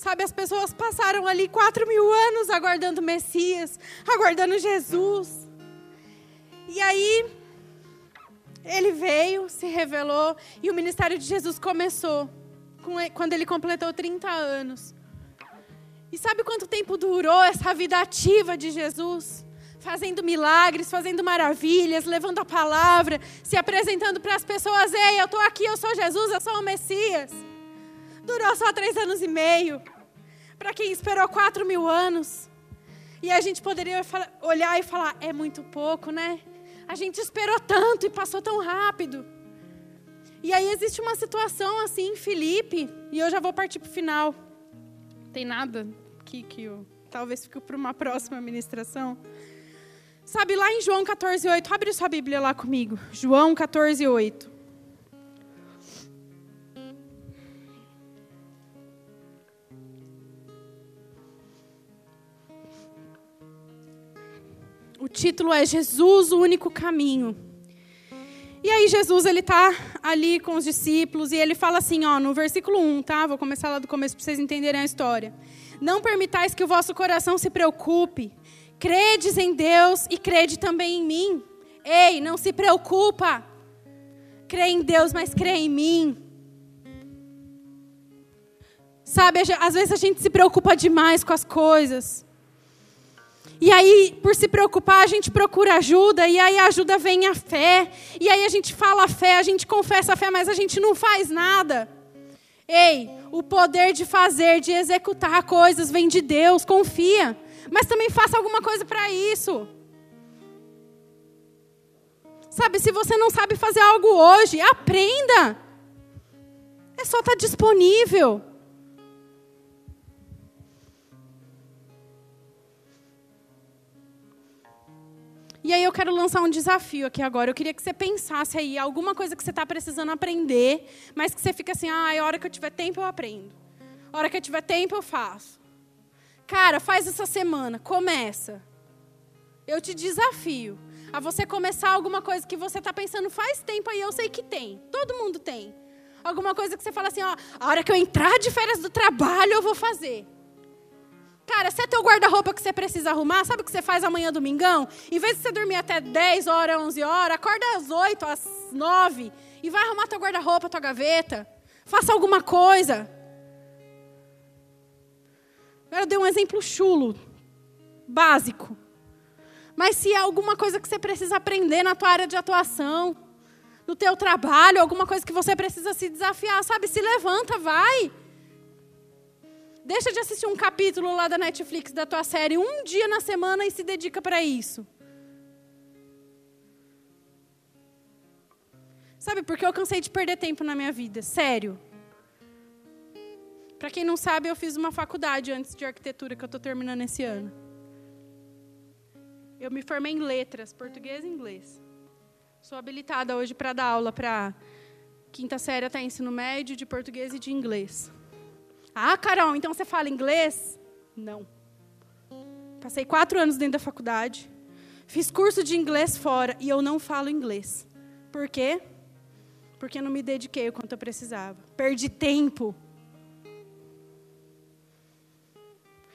Sabe, as pessoas passaram ali quatro mil anos aguardando o Messias, aguardando Jesus. E aí, ele veio, se revelou, e o ministério de Jesus começou quando ele completou 30 anos. E sabe quanto tempo durou essa vida ativa de Jesus? Fazendo milagres, fazendo maravilhas, levando a palavra, se apresentando para as pessoas: Ei, eu estou aqui, eu sou Jesus, eu sou o Messias. Durou só três anos e meio. Para quem esperou quatro mil anos. E a gente poderia olhar e falar: é muito pouco, né? A gente esperou tanto e passou tão rápido. E aí existe uma situação assim em Filipe, e eu já vou partir para o final. Tem nada aqui que eu talvez fique para uma próxima ministração. Sabe lá em João 14:8, abre sua Bíblia lá comigo. João 14:8. O título é Jesus, o único caminho. E aí Jesus ele tá ali com os discípulos e ele fala assim, ó, no versículo 1, tá? Vou começar lá do começo para vocês entenderem a história. Não permitais que o vosso coração se preocupe. Credes em Deus e crede também em mim. Ei, não se preocupa. Crê em Deus, mas crê em mim. Sabe, às vezes a gente se preocupa demais com as coisas. E aí, por se preocupar, a gente procura ajuda, e aí a ajuda vem a fé. E aí a gente fala a fé, a gente confessa a fé, mas a gente não faz nada. Ei, o poder de fazer, de executar coisas vem de Deus, confia. Mas também faça alguma coisa para isso. Sabe, se você não sabe fazer algo hoje, aprenda. É só estar tá disponível. E aí eu quero lançar um desafio aqui agora. Eu queria que você pensasse aí alguma coisa que você está precisando aprender, mas que você fica assim, ah, a hora que eu tiver tempo eu aprendo. A hora que eu tiver tempo eu faço. Cara, faz essa semana, começa. Eu te desafio a você começar alguma coisa que você está pensando faz tempo aí, eu sei que tem. Todo mundo tem. Alguma coisa que você fala assim, ó, a hora que eu entrar de férias do trabalho eu vou fazer. Cara, se é teu guarda-roupa que você precisa arrumar, sabe o que você faz amanhã domingão? Em vez de você dormir até 10 horas, 11 horas, acorda às 8, às 9 e vai arrumar teu guarda-roupa, tua gaveta. Faça alguma coisa. Eu dei um exemplo chulo, básico. Mas se é alguma coisa que você precisa aprender na tua área de atuação, no teu trabalho, alguma coisa que você precisa se desafiar, sabe? Se levanta, vai. Deixa de assistir um capítulo lá da Netflix da tua série um dia na semana e se dedica para isso. Sabe, porque eu cansei de perder tempo na minha vida, sério. Para quem não sabe, eu fiz uma faculdade antes de arquitetura que eu estou terminando esse ano. Eu me formei em letras, português e inglês. Sou habilitada hoje para dar aula para quinta série até ensino médio de português e de inglês. Ah, Carol, então você fala inglês? Não. Passei quatro anos dentro da faculdade, fiz curso de inglês fora e eu não falo inglês. Por quê? Porque eu não me dediquei o quanto eu precisava. Perdi tempo.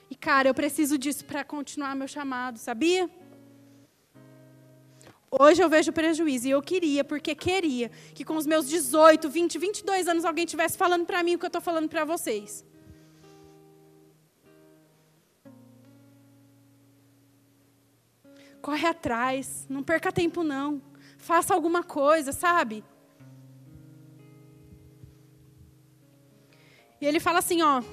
E, cara, eu preciso disso para continuar meu chamado, sabia? Hoje eu vejo prejuízo e eu queria, porque queria, que com os meus 18, 20, 22 anos alguém estivesse falando para mim o que eu estou falando para vocês. Corre atrás, não perca tempo não. Faça alguma coisa, sabe? E ele fala assim, ó,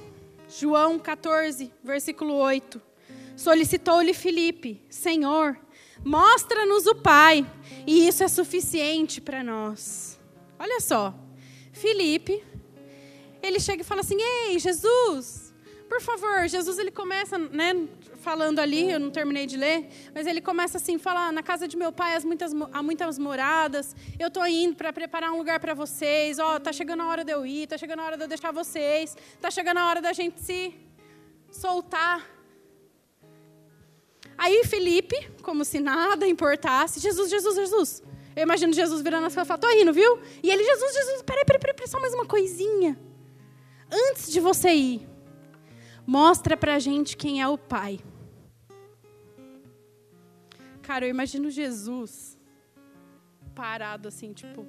João 14, versículo 8. Solicitou-lhe Filipe, Senhor, Mostra-nos o Pai, e isso é suficiente para nós. Olha só, Felipe, ele chega e fala assim: Ei, Jesus, por favor, Jesus ele começa, né, falando ali, eu não terminei de ler, mas ele começa assim, falar, na casa de meu pai há muitas, há muitas moradas, eu estou indo para preparar um lugar para vocês, ó, tá chegando a hora de eu ir, tá chegando a hora de eu deixar vocês, tá chegando a hora da gente se soltar Aí Felipe, como se nada importasse, Jesus, Jesus, Jesus. Eu imagino Jesus virando as costas e falando, tô indo, viu? E ele, Jesus, Jesus, peraí, peraí, peraí, só mais uma coisinha. Antes de você ir, mostra pra gente quem é o Pai. Cara, eu imagino Jesus parado assim, tipo.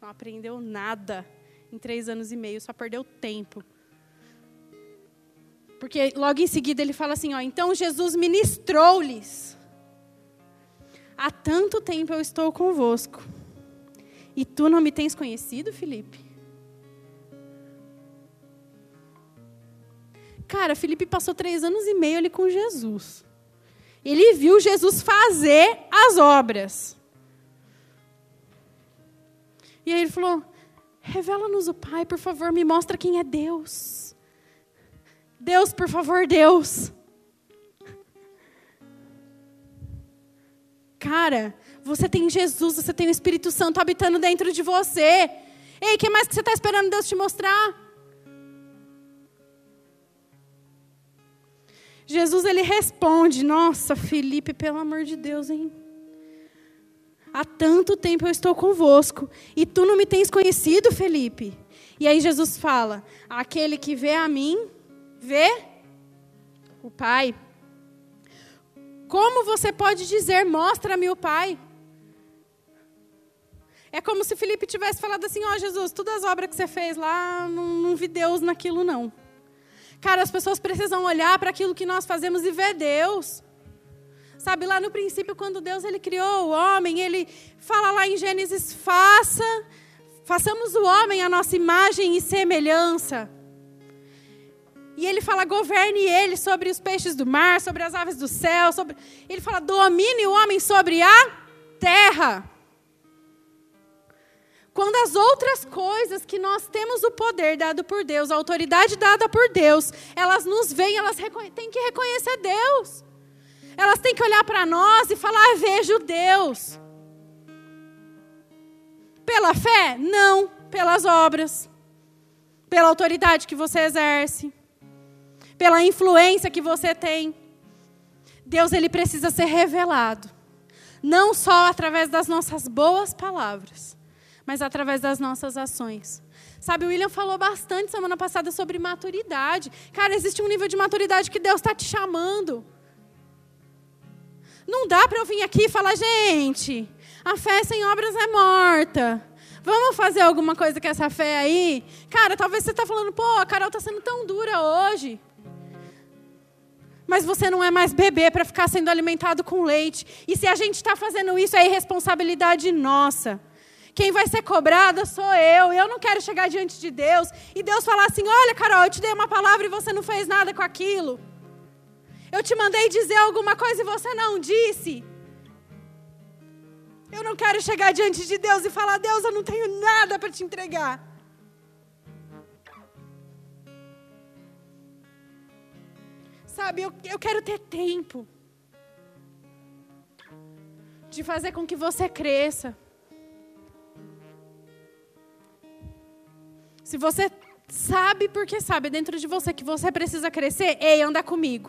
Não aprendeu nada em três anos e meio, só perdeu tempo. Porque logo em seguida ele fala assim: ó, então Jesus ministrou-lhes. Há tanto tempo eu estou convosco. E tu não me tens conhecido, Felipe? Cara, Felipe passou três anos e meio ali com Jesus. Ele viu Jesus fazer as obras. E aí ele falou: Revela-nos o Pai, por favor, me mostra quem é Deus. Deus, por favor, Deus. Cara, você tem Jesus, você tem o Espírito Santo habitando dentro de você. Ei, o que mais que você está esperando Deus te mostrar? Jesus ele responde: Nossa, Felipe, pelo amor de Deus, hein? Há tanto tempo eu estou convosco e tu não me tens conhecido, Felipe. E aí Jesus fala: Aquele que vê a mim, vê o Pai. Como você pode dizer, mostra-me o Pai? É como se Felipe tivesse falado assim: Ó oh, Jesus, todas as obras que você fez lá, não, não vi Deus naquilo, não. Cara, as pessoas precisam olhar para aquilo que nós fazemos e ver Deus. Sabe, lá no princípio, quando Deus ele criou o homem, ele fala lá em Gênesis: faça, façamos o homem a nossa imagem e semelhança. E ele fala: governe ele sobre os peixes do mar, sobre as aves do céu. Sobre... Ele fala: domine o homem sobre a terra. Quando as outras coisas que nós temos o poder dado por Deus, a autoridade dada por Deus, elas nos veem, elas têm que reconhecer Deus. Elas têm que olhar para nós e falar: ah, vejo Deus. Pela fé? Não. Pelas obras. Pela autoridade que você exerce. Pela influência que você tem. Deus ele precisa ser revelado. Não só através das nossas boas palavras mas através das nossas ações. Sabe, o William falou bastante semana passada sobre maturidade. Cara, existe um nível de maturidade que Deus está te chamando. Não dá para eu vir aqui e falar, gente, a fé sem obras é morta. Vamos fazer alguma coisa com essa fé aí? Cara, talvez você está falando, pô, a Carol está sendo tão dura hoje. Mas você não é mais bebê para ficar sendo alimentado com leite. E se a gente está fazendo isso, é irresponsabilidade nossa. Quem vai ser cobrada sou eu. Eu não quero chegar diante de Deus e Deus falar assim: Olha, Carol, eu te dei uma palavra e você não fez nada com aquilo. Eu te mandei dizer alguma coisa e você não disse. Eu não quero chegar diante de Deus e falar: Deus, eu não tenho nada para te entregar. Sabe, eu, eu quero ter tempo de fazer com que você cresça. Se você sabe porque sabe dentro de você que você precisa crescer, ei, anda comigo.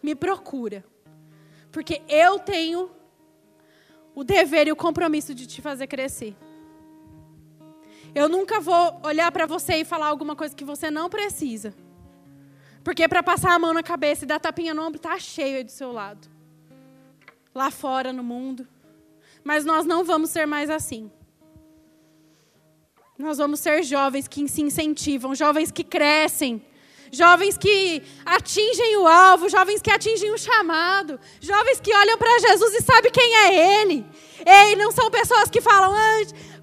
Me procura. Porque eu tenho o dever e o compromisso de te fazer crescer. Eu nunca vou olhar para você e falar alguma coisa que você não precisa. Porque para passar a mão na cabeça e dar tapinha no ombro, tá cheio aí do seu lado. Lá fora no mundo. Mas nós não vamos ser mais assim. Nós vamos ser jovens que se incentivam, jovens que crescem, jovens que atingem o alvo, jovens que atingem o chamado, jovens que olham para Jesus e sabem quem é Ele. Ei, não são pessoas que falam,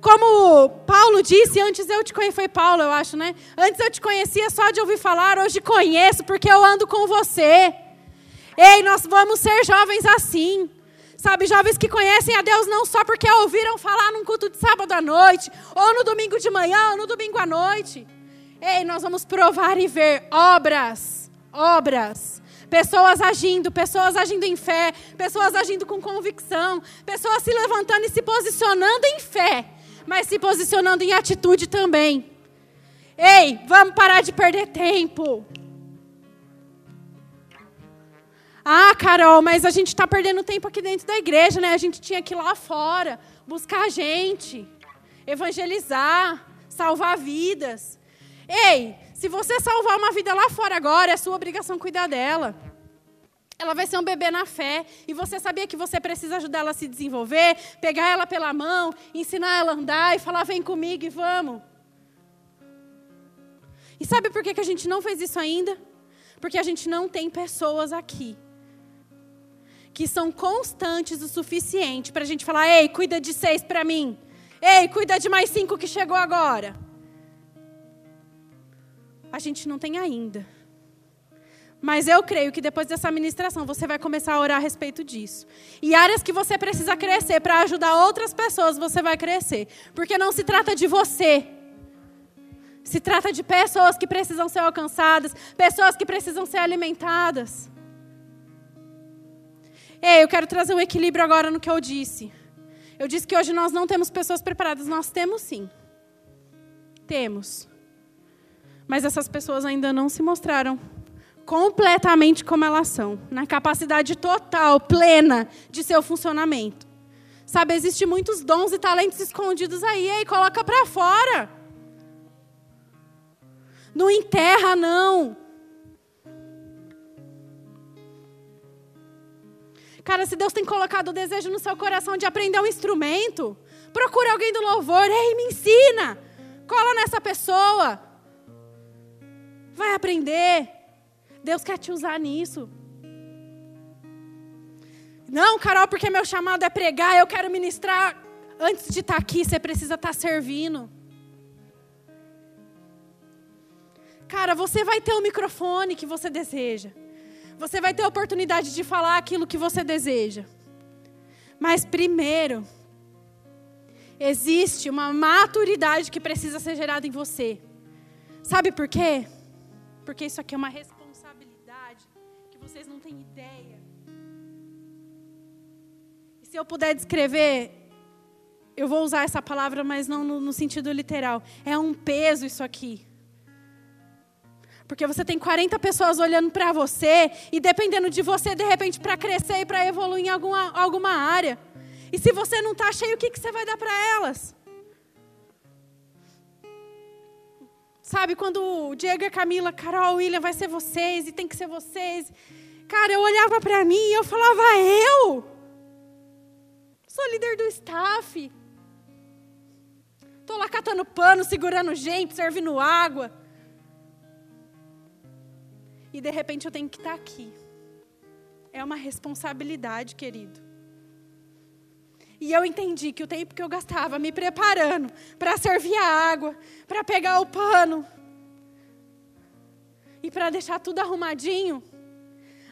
como Paulo disse, antes eu te conheci, foi Paulo, eu acho, né? Antes eu te conhecia só de ouvir falar, hoje conheço porque eu ando com você. Ei, nós vamos ser jovens assim. Sabe, jovens que conhecem a Deus não só porque ouviram falar num culto de sábado à noite, ou no domingo de manhã, ou no domingo à noite. Ei, nós vamos provar e ver obras, obras. Pessoas agindo, pessoas agindo em fé, pessoas agindo com convicção, pessoas se levantando e se posicionando em fé, mas se posicionando em atitude também. Ei, vamos parar de perder tempo. Ah, Carol, mas a gente está perdendo tempo aqui dentro da igreja, né? A gente tinha que ir lá fora, buscar gente, evangelizar, salvar vidas. Ei, se você salvar uma vida lá fora agora, é sua obrigação cuidar dela. Ela vai ser um bebê na fé. E você sabia que você precisa ajudar ela a se desenvolver, pegar ela pela mão, ensinar ela a andar e falar: vem comigo e vamos. E sabe por que, que a gente não fez isso ainda? Porque a gente não tem pessoas aqui que são constantes o suficiente para a gente falar: ei, cuida de seis para mim. Ei, cuida de mais cinco que chegou agora. A gente não tem ainda. Mas eu creio que depois dessa ministração você vai começar a orar a respeito disso. E áreas que você precisa crescer para ajudar outras pessoas, você vai crescer. Porque não se trata de você. Se trata de pessoas que precisam ser alcançadas, pessoas que precisam ser alimentadas. Ei, eu quero trazer um equilíbrio agora no que eu disse. Eu disse que hoje nós não temos pessoas preparadas, nós temos sim. Temos. Mas essas pessoas ainda não se mostraram completamente como elas são, na capacidade total, plena de seu funcionamento. Sabe, existem muitos dons e talentos escondidos aí, aí coloca para fora. Não enterra não. Cara, se Deus tem colocado o desejo no seu coração de aprender um instrumento, procure alguém do louvor, ei, me ensina. Cola nessa pessoa. Vai aprender. Deus quer te usar nisso. Não, Carol, porque meu chamado é pregar, eu quero ministrar. Antes de estar aqui, você precisa estar servindo. Cara, você vai ter o microfone que você deseja. Você vai ter a oportunidade de falar aquilo que você deseja. Mas primeiro, existe uma maturidade que precisa ser gerada em você. Sabe por quê? Porque isso aqui é uma responsabilidade vocês não têm ideia. E se eu puder descrever, eu vou usar essa palavra, mas não no, no sentido literal. É um peso isso aqui. Porque você tem 40 pessoas olhando para você e dependendo de você, de repente, para crescer e para evoluir em alguma, alguma área. E se você não está cheio, o que, que você vai dar para elas? Sabe, quando o Diego e a Camila, Carol, William, vai ser vocês e tem que ser vocês. Cara, eu olhava para mim e eu falava, eu? Sou líder do staff. Estou lá catando pano, segurando gente, servindo água. E de repente eu tenho que estar tá aqui. É uma responsabilidade, querido. E eu entendi que o tempo que eu gastava me preparando para servir a água, para pegar o pano e para deixar tudo arrumadinho,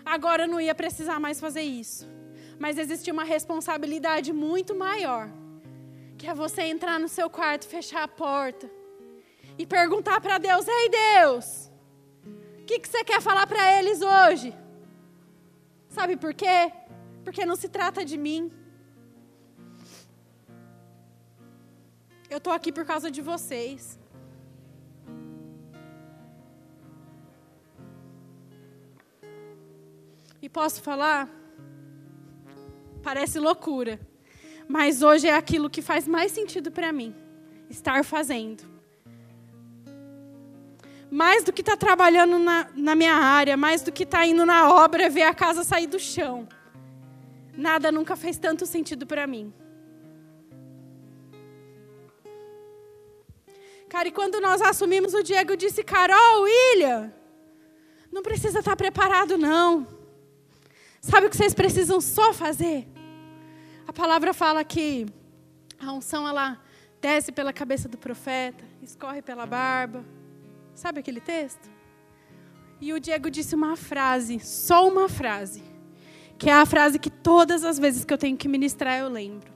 agora eu não ia precisar mais fazer isso. Mas existia uma responsabilidade muito maior, que é você entrar no seu quarto, fechar a porta e perguntar para Deus: Ei Deus, o que, que você quer falar para eles hoje? Sabe por quê? Porque não se trata de mim. Eu estou aqui por causa de vocês. E posso falar? Parece loucura, mas hoje é aquilo que faz mais sentido para mim estar fazendo. Mais do que estar tá trabalhando na, na minha área, mais do que estar tá indo na obra, ver a casa sair do chão. Nada nunca fez tanto sentido para mim. Cara, e quando nós assumimos, o Diego disse: Carol, William, não precisa estar preparado, não. Sabe o que vocês precisam só fazer? A palavra fala que a unção ela desce pela cabeça do profeta, escorre pela barba. Sabe aquele texto? E o Diego disse uma frase, só uma frase, que é a frase que todas as vezes que eu tenho que ministrar eu lembro.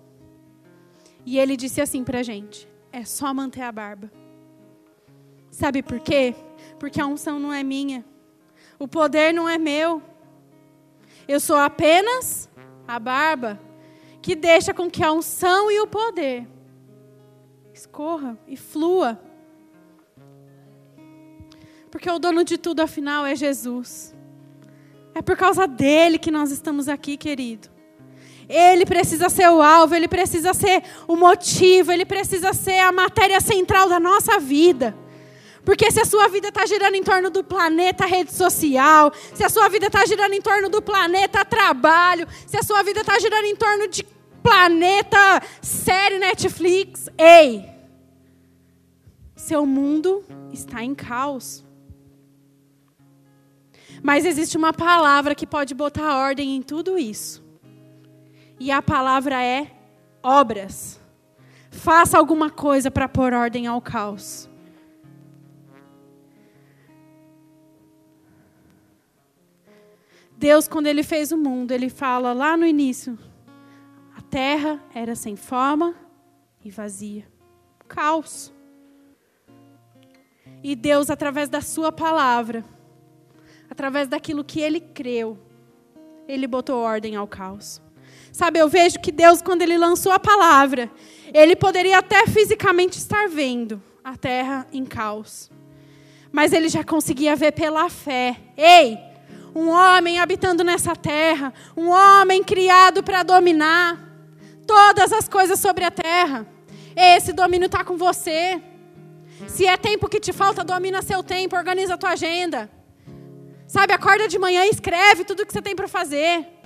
E ele disse assim pra gente: é só manter a barba. Sabe por quê? Porque a unção não é minha. O poder não é meu. Eu sou apenas a barba que deixa com que a unção e o poder escorra e flua. Porque o dono de tudo, afinal, é Jesus. É por causa dele que nós estamos aqui, querido. Ele precisa ser o alvo, ele precisa ser o motivo, ele precisa ser a matéria central da nossa vida. Porque se a sua vida está girando em torno do planeta rede social, se a sua vida está girando em torno do planeta trabalho, se a sua vida está girando em torno de planeta série Netflix, ei, seu mundo está em caos. Mas existe uma palavra que pode botar ordem em tudo isso. E a palavra é obras. Faça alguma coisa para pôr ordem ao caos. Deus, quando Ele fez o mundo, Ele fala lá no início: a terra era sem forma e vazia. Caos. E Deus, através da Sua palavra, através daquilo que Ele creu, Ele botou ordem ao caos. Sabe, eu vejo que Deus, quando Ele lançou a palavra, Ele poderia até fisicamente estar vendo a terra em caos. Mas Ele já conseguia ver pela fé. Ei! um homem habitando nessa terra, um homem criado para dominar todas as coisas sobre a terra. Esse domínio está com você. Se é tempo que te falta, domina seu tempo, organiza a tua agenda. Sabe, acorda de manhã e escreve tudo o que você tem para fazer.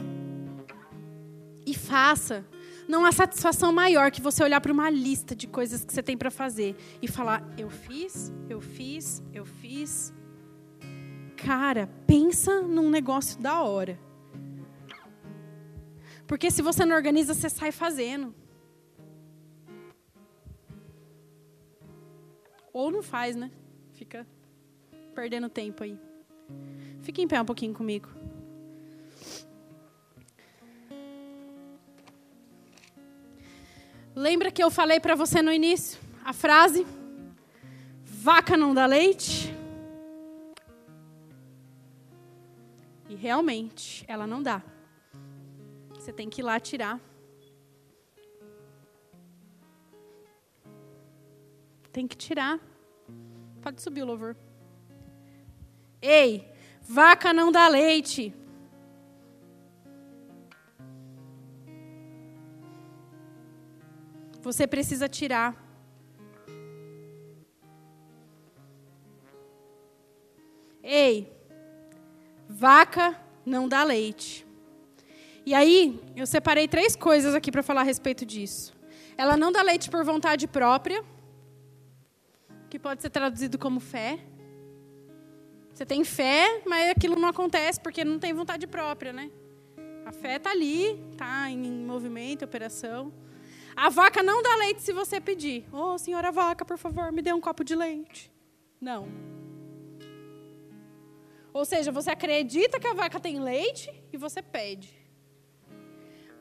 Faça. Não há satisfação maior que você olhar para uma lista de coisas que você tem para fazer e falar: eu fiz, eu fiz, eu fiz. Cara, pensa num negócio da hora. Porque se você não organiza, você sai fazendo. Ou não faz, né? Fica perdendo tempo aí. Fique em pé um pouquinho comigo. Lembra que eu falei para você no início a frase: vaca não dá leite? E realmente, ela não dá. Você tem que ir lá tirar. Tem que tirar. Pode subir o louvor. Ei, vaca não dá leite. Você precisa tirar. Ei, Vaca não dá leite. E aí, eu separei três coisas aqui para falar a respeito disso. Ela não dá leite por vontade própria, que pode ser traduzido como fé. Você tem fé, mas aquilo não acontece porque não tem vontade própria, né? A fé está ali, está em movimento, operação. A vaca não dá leite se você pedir. Ô, oh, senhora vaca, por favor, me dê um copo de leite. Não. Ou seja, você acredita que a vaca tem leite e você pede.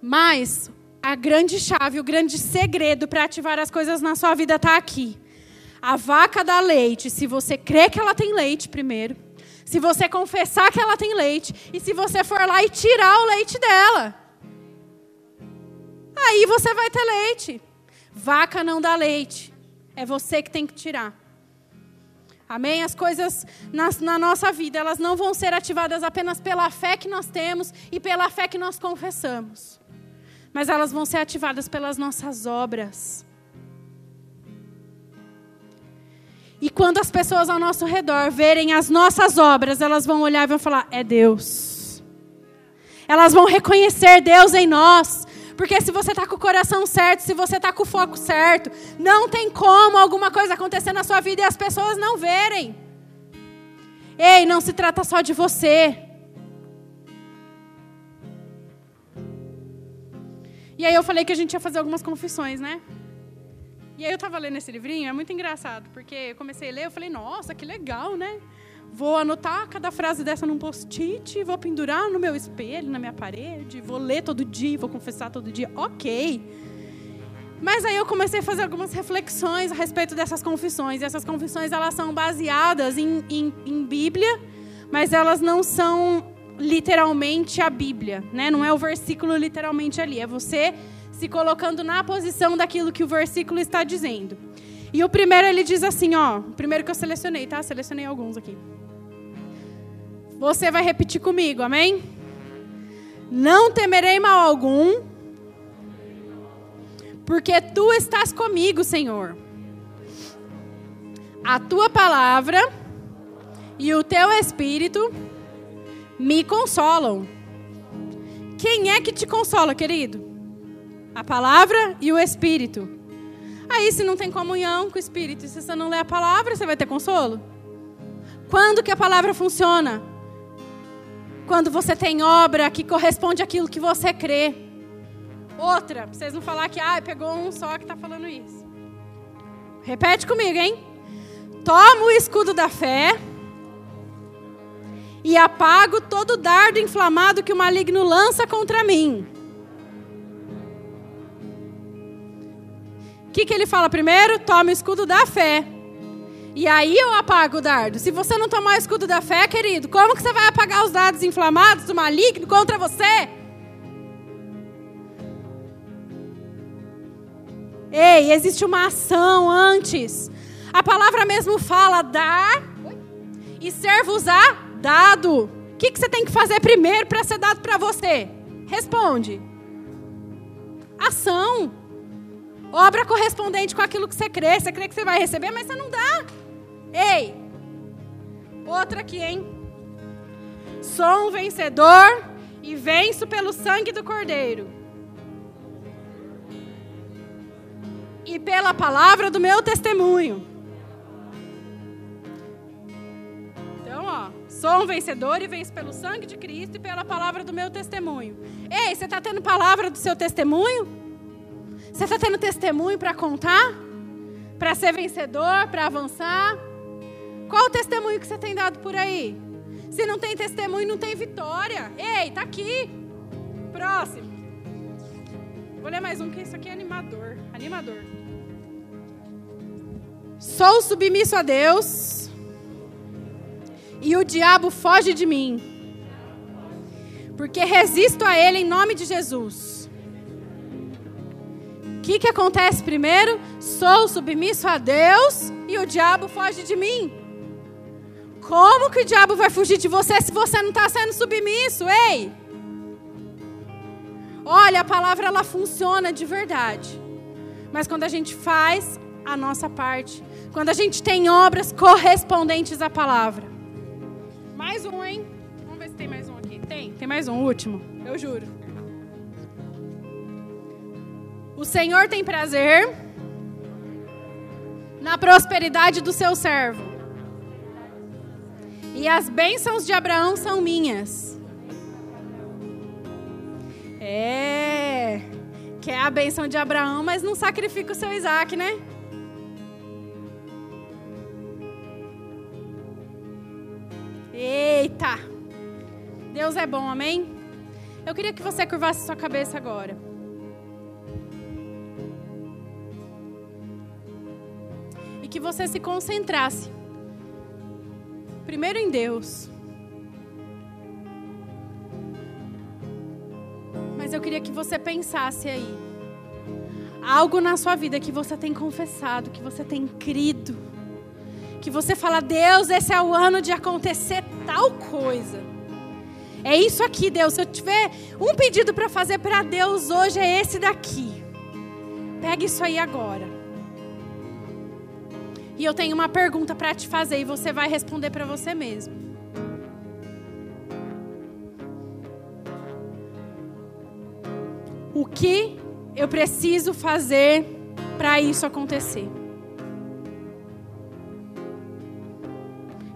Mas a grande chave, o grande segredo para ativar as coisas na sua vida está aqui. A vaca dá leite se você crê que ela tem leite primeiro, se você confessar que ela tem leite e se você for lá e tirar o leite dela. Aí você vai ter leite. Vaca não dá leite. É você que tem que tirar. Amém? As coisas na, na, nossa vida, elas não vão ser ativadas apenas pela fé que nós temos e pela fé que nós confessamos. Mas elas vão ser ativadas pelas nossas obras. E quando as pessoas ao nosso redor verem as nossas obras, elas vão olhar e vão falar: é Deus. Elas vão reconhecer Deus em nós. Porque se você está com o coração certo, se você está com o foco certo, não tem como alguma coisa acontecer na sua vida e as pessoas não verem. Ei, não se trata só de você. E aí eu falei que a gente ia fazer algumas confissões, né? E aí eu estava lendo esse livrinho, é muito engraçado, porque eu comecei a ler, eu falei, nossa, que legal, né? Vou anotar cada frase dessa num post-it, vou pendurar no meu espelho, na minha parede, vou ler todo dia, vou confessar todo dia. Ok. Mas aí eu comecei a fazer algumas reflexões a respeito dessas confissões. E essas confissões elas são baseadas em, em, em Bíblia, mas elas não são literalmente a Bíblia, né? Não é o versículo literalmente ali, é você se colocando na posição daquilo que o versículo está dizendo. E o primeiro ele diz assim, ó, o primeiro que eu selecionei, tá? Selecionei alguns aqui. Você vai repetir comigo, amém? Não temerei mal algum, porque tu estás comigo, Senhor. A tua palavra e o teu espírito me consolam. Quem é que te consola, querido? A palavra e o espírito. Aí, se não tem comunhão com o espírito, se você não lê a palavra, você vai ter consolo? Quando que a palavra funciona? Quando você tem obra que corresponde àquilo que você crê. Outra, pra vocês não falar que ah, pegou um só que está falando isso. Repete comigo, hein? Toma o escudo da fé e apago todo dardo inflamado que o maligno lança contra mim. O que, que ele fala primeiro? Toma o escudo da fé. E aí eu apago o dardo. Se você não tomar o escudo da fé, querido, como que você vai apagar os dardos inflamados do maligno contra você? Ei, existe uma ação antes. A palavra mesmo fala dar e ser-vos-á dado. O que, que você tem que fazer primeiro para ser dado para você? Responde. Ação. Obra correspondente com aquilo que você crê. Você crê que você vai receber, mas você não dá. Ei! Outra aqui, hein? Sou um vencedor e venço pelo sangue do Cordeiro. E pela palavra do meu testemunho. Então, ó, sou um vencedor e venço pelo sangue de Cristo e pela palavra do meu testemunho. Ei, você está tendo palavra do seu testemunho? Você está tendo testemunho para contar? Para ser vencedor, para avançar? Qual o testemunho que você tem dado por aí? Se não tem testemunho, não tem vitória. Ei, tá aqui. Próximo. Vou ler mais um, que isso aqui é animador. Animador. Sou submisso a Deus. E o diabo foge de mim. Porque resisto a ele em nome de Jesus. O que, que acontece primeiro? Sou submisso a Deus e o diabo foge de mim. Como que o diabo vai fugir de você se você não está sendo submisso? Ei! Olha, a palavra ela funciona de verdade. Mas quando a gente faz a nossa parte, quando a gente tem obras correspondentes à palavra. Mais um, hein? Vamos ver se tem mais um aqui. Tem, tem mais um, último, eu juro. O Senhor tem prazer na prosperidade do seu servo. E as bênçãos de Abraão são minhas. É. Quer a bênção de Abraão, mas não sacrifica o seu Isaac, né? Eita! Deus é bom, amém? Eu queria que você curvasse sua cabeça agora. Que você se concentrasse Primeiro em Deus. Mas eu queria que você pensasse aí. Algo na sua vida que você tem confessado, que você tem crido. Que você fala, Deus, esse é o ano de acontecer tal coisa. É isso aqui, Deus. Se eu tiver um pedido para fazer para Deus hoje, é esse daqui. Pega isso aí agora. E eu tenho uma pergunta para te fazer e você vai responder para você mesmo. O que eu preciso fazer para isso acontecer?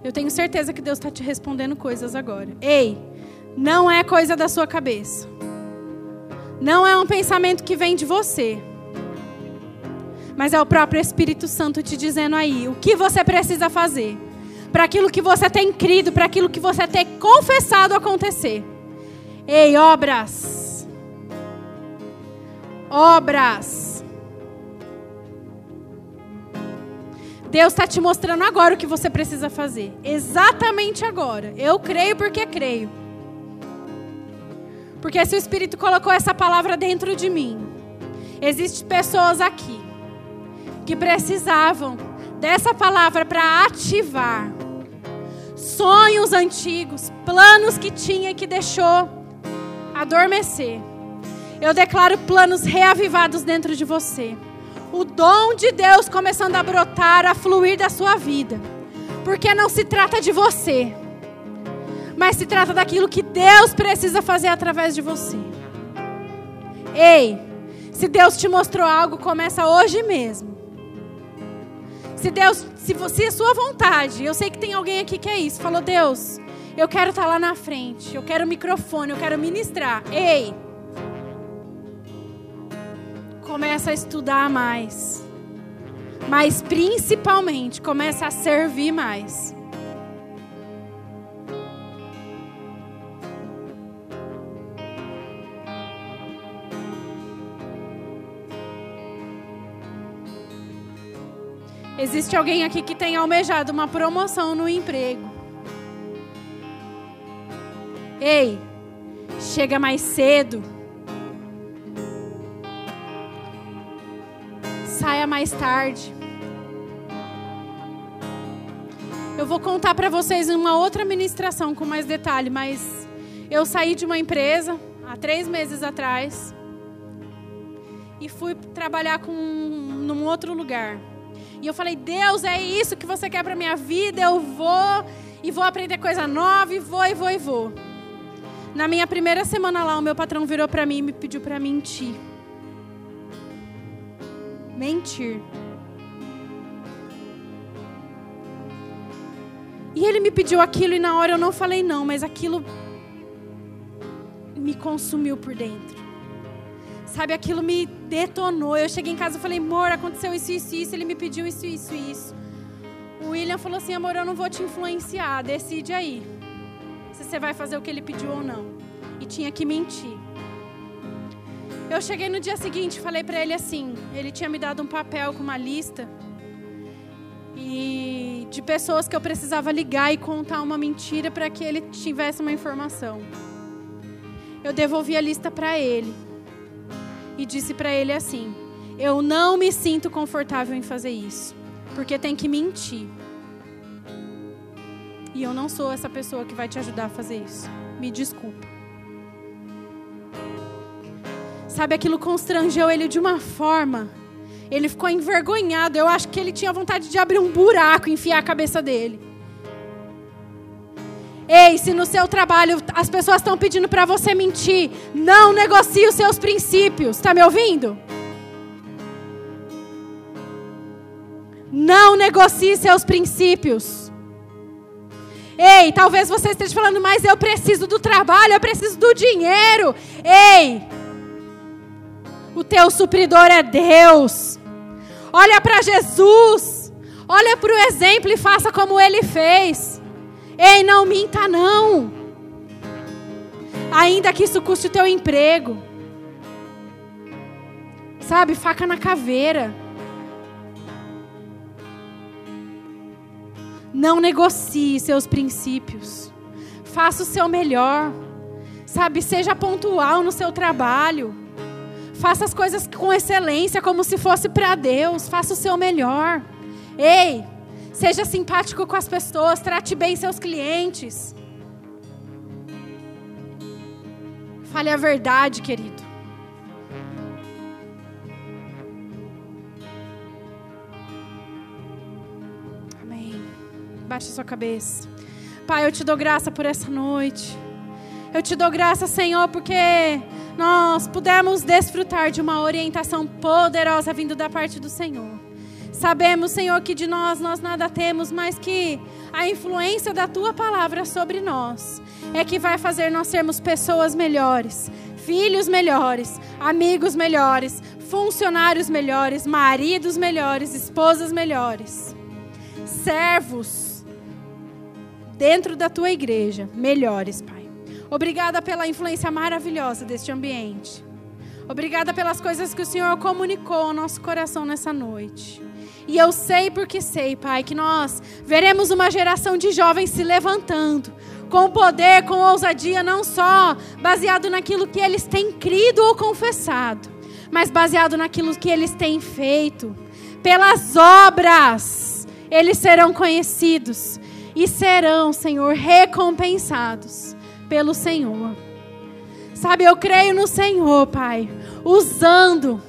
Eu tenho certeza que Deus está te respondendo coisas agora. Ei, não é coisa da sua cabeça. Não é um pensamento que vem de você mas é o próprio Espírito Santo te dizendo aí o que você precisa fazer para aquilo que você tem crido, para aquilo que você tem confessado acontecer. Ei, obras. Obras. Deus está te mostrando agora o que você precisa fazer. Exatamente agora. Eu creio porque creio. Porque se o Espírito colocou essa palavra dentro de mim, existem pessoas aqui que precisavam dessa palavra para ativar sonhos antigos, planos que tinha e que deixou adormecer. Eu declaro planos reavivados dentro de você. o dom de Deus começando a brotar, a fluir da sua vida. Porque não se trata de você, mas se trata daquilo que Deus precisa fazer através de você. Ei, se Deus te mostrou algo, começa hoje mesmo. Se Deus, se você é sua vontade, eu sei que tem alguém aqui que é isso, falou Deus, eu quero estar lá na frente, eu quero microfone, eu quero ministrar. Ei, começa a estudar mais. Mas principalmente começa a servir mais. Existe alguém aqui que tem almejado uma promoção no emprego. Ei, chega mais cedo. Saia mais tarde. Eu vou contar para vocês uma outra ministração com mais detalhe, mas eu saí de uma empresa há três meses atrás e fui trabalhar com num outro lugar. E eu falei, Deus, é isso que você quer para minha vida, eu vou e vou aprender coisa nova, e vou, e vou, e vou. Na minha primeira semana lá, o meu patrão virou para mim e me pediu para mentir. Mentir. E ele me pediu aquilo e na hora eu não falei não, mas aquilo me consumiu por dentro. Sabe, aquilo me detonou. Eu cheguei em casa e falei, amor, aconteceu isso, isso, isso. Ele me pediu isso, isso, isso. O William falou assim, amor, eu não vou te influenciar, decide aí. Se você vai fazer o que ele pediu ou não. E tinha que mentir. Eu cheguei no dia seguinte, falei para ele assim, ele tinha me dado um papel com uma lista e de pessoas que eu precisava ligar e contar uma mentira para que ele tivesse uma informação. Eu devolvi a lista para ele e disse para ele assim: Eu não me sinto confortável em fazer isso, porque tem que mentir. E eu não sou essa pessoa que vai te ajudar a fazer isso. Me desculpa. Sabe, aquilo constrangeu ele de uma forma. Ele ficou envergonhado. Eu acho que ele tinha vontade de abrir um buraco e enfiar a cabeça dele. Ei, se no seu trabalho as pessoas estão pedindo para você mentir, não negocie os seus princípios. Está me ouvindo? Não negocie seus princípios. Ei, talvez você esteja falando, mas eu preciso do trabalho, eu preciso do dinheiro. Ei, o teu supridor é Deus. Olha para Jesus. Olha para o exemplo e faça como ele fez. Ei, não minta não. Ainda que isso custe o teu emprego. Sabe, faca na caveira. Não negocie seus princípios. Faça o seu melhor. Sabe, seja pontual no seu trabalho. Faça as coisas com excelência, como se fosse para Deus. Faça o seu melhor. Ei, Seja simpático com as pessoas, trate bem seus clientes. Fale a verdade, querido. Amém. Baixe sua cabeça. Pai, eu te dou graça por essa noite. Eu te dou graça, Senhor, porque nós pudemos desfrutar de uma orientação poderosa vindo da parte do Senhor. Sabemos, Senhor, que de nós nós nada temos, mas que a influência da tua palavra sobre nós é que vai fazer nós sermos pessoas melhores, filhos melhores, amigos melhores, funcionários melhores, maridos melhores, esposas melhores, servos dentro da tua igreja melhores, Pai. Obrigada pela influência maravilhosa deste ambiente. Obrigada pelas coisas que o Senhor comunicou ao nosso coração nessa noite. E eu sei porque sei, Pai, que nós veremos uma geração de jovens se levantando com poder, com ousadia, não só baseado naquilo que eles têm crido ou confessado, mas baseado naquilo que eles têm feito. Pelas obras, eles serão conhecidos e serão, Senhor, recompensados pelo Senhor. Sabe, eu creio no Senhor, Pai, usando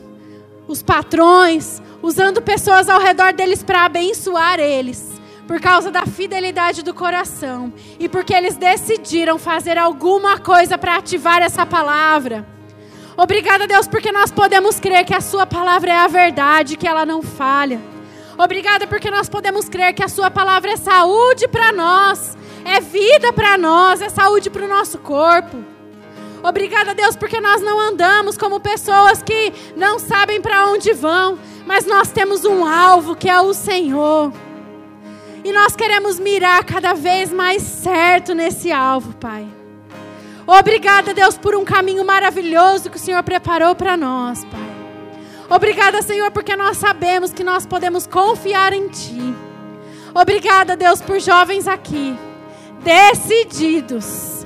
os patrões, usando pessoas ao redor deles para abençoar eles por causa da fidelidade do coração e porque eles decidiram fazer alguma coisa para ativar essa palavra. Obrigada, Deus, porque nós podemos crer que a Sua palavra é a verdade, que ela não falha. Obrigada, porque nós podemos crer que a Sua palavra é saúde para nós, é vida para nós, é saúde para o nosso corpo. Obrigada, Deus, porque nós não andamos como pessoas que não sabem para onde vão, mas nós temos um alvo que é o Senhor. E nós queremos mirar cada vez mais certo nesse alvo, Pai. Obrigada, Deus, por um caminho maravilhoso que o Senhor preparou para nós, Pai. Obrigada, Senhor, porque nós sabemos que nós podemos confiar em Ti. Obrigada, Deus, por jovens aqui, decididos,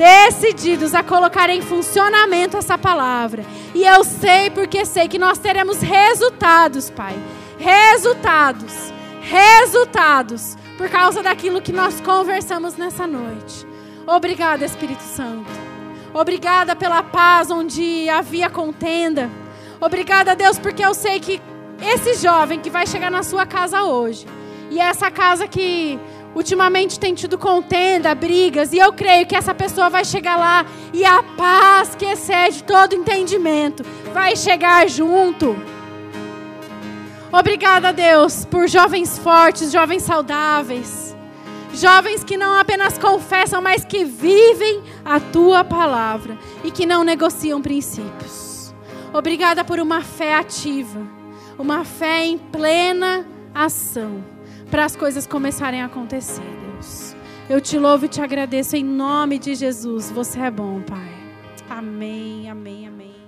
decididos a colocar em funcionamento essa palavra. E eu sei, porque sei que nós teremos resultados, Pai. Resultados resultados por causa daquilo que nós conversamos nessa noite. Obrigada, Espírito Santo. Obrigada pela paz onde havia contenda. Obrigada, Deus, porque eu sei que esse jovem que vai chegar na sua casa hoje, e essa casa que ultimamente tem tido contenda, brigas, e eu creio que essa pessoa vai chegar lá e a paz que excede todo entendimento vai chegar junto. Obrigada, Deus, por jovens fortes, jovens saudáveis. Jovens que não apenas confessam, mas que vivem a tua palavra e que não negociam princípios. Obrigada por uma fé ativa, uma fé em plena ação, para as coisas começarem a acontecer, Deus. Eu te louvo e te agradeço em nome de Jesus. Você é bom, Pai. Amém, amém, amém.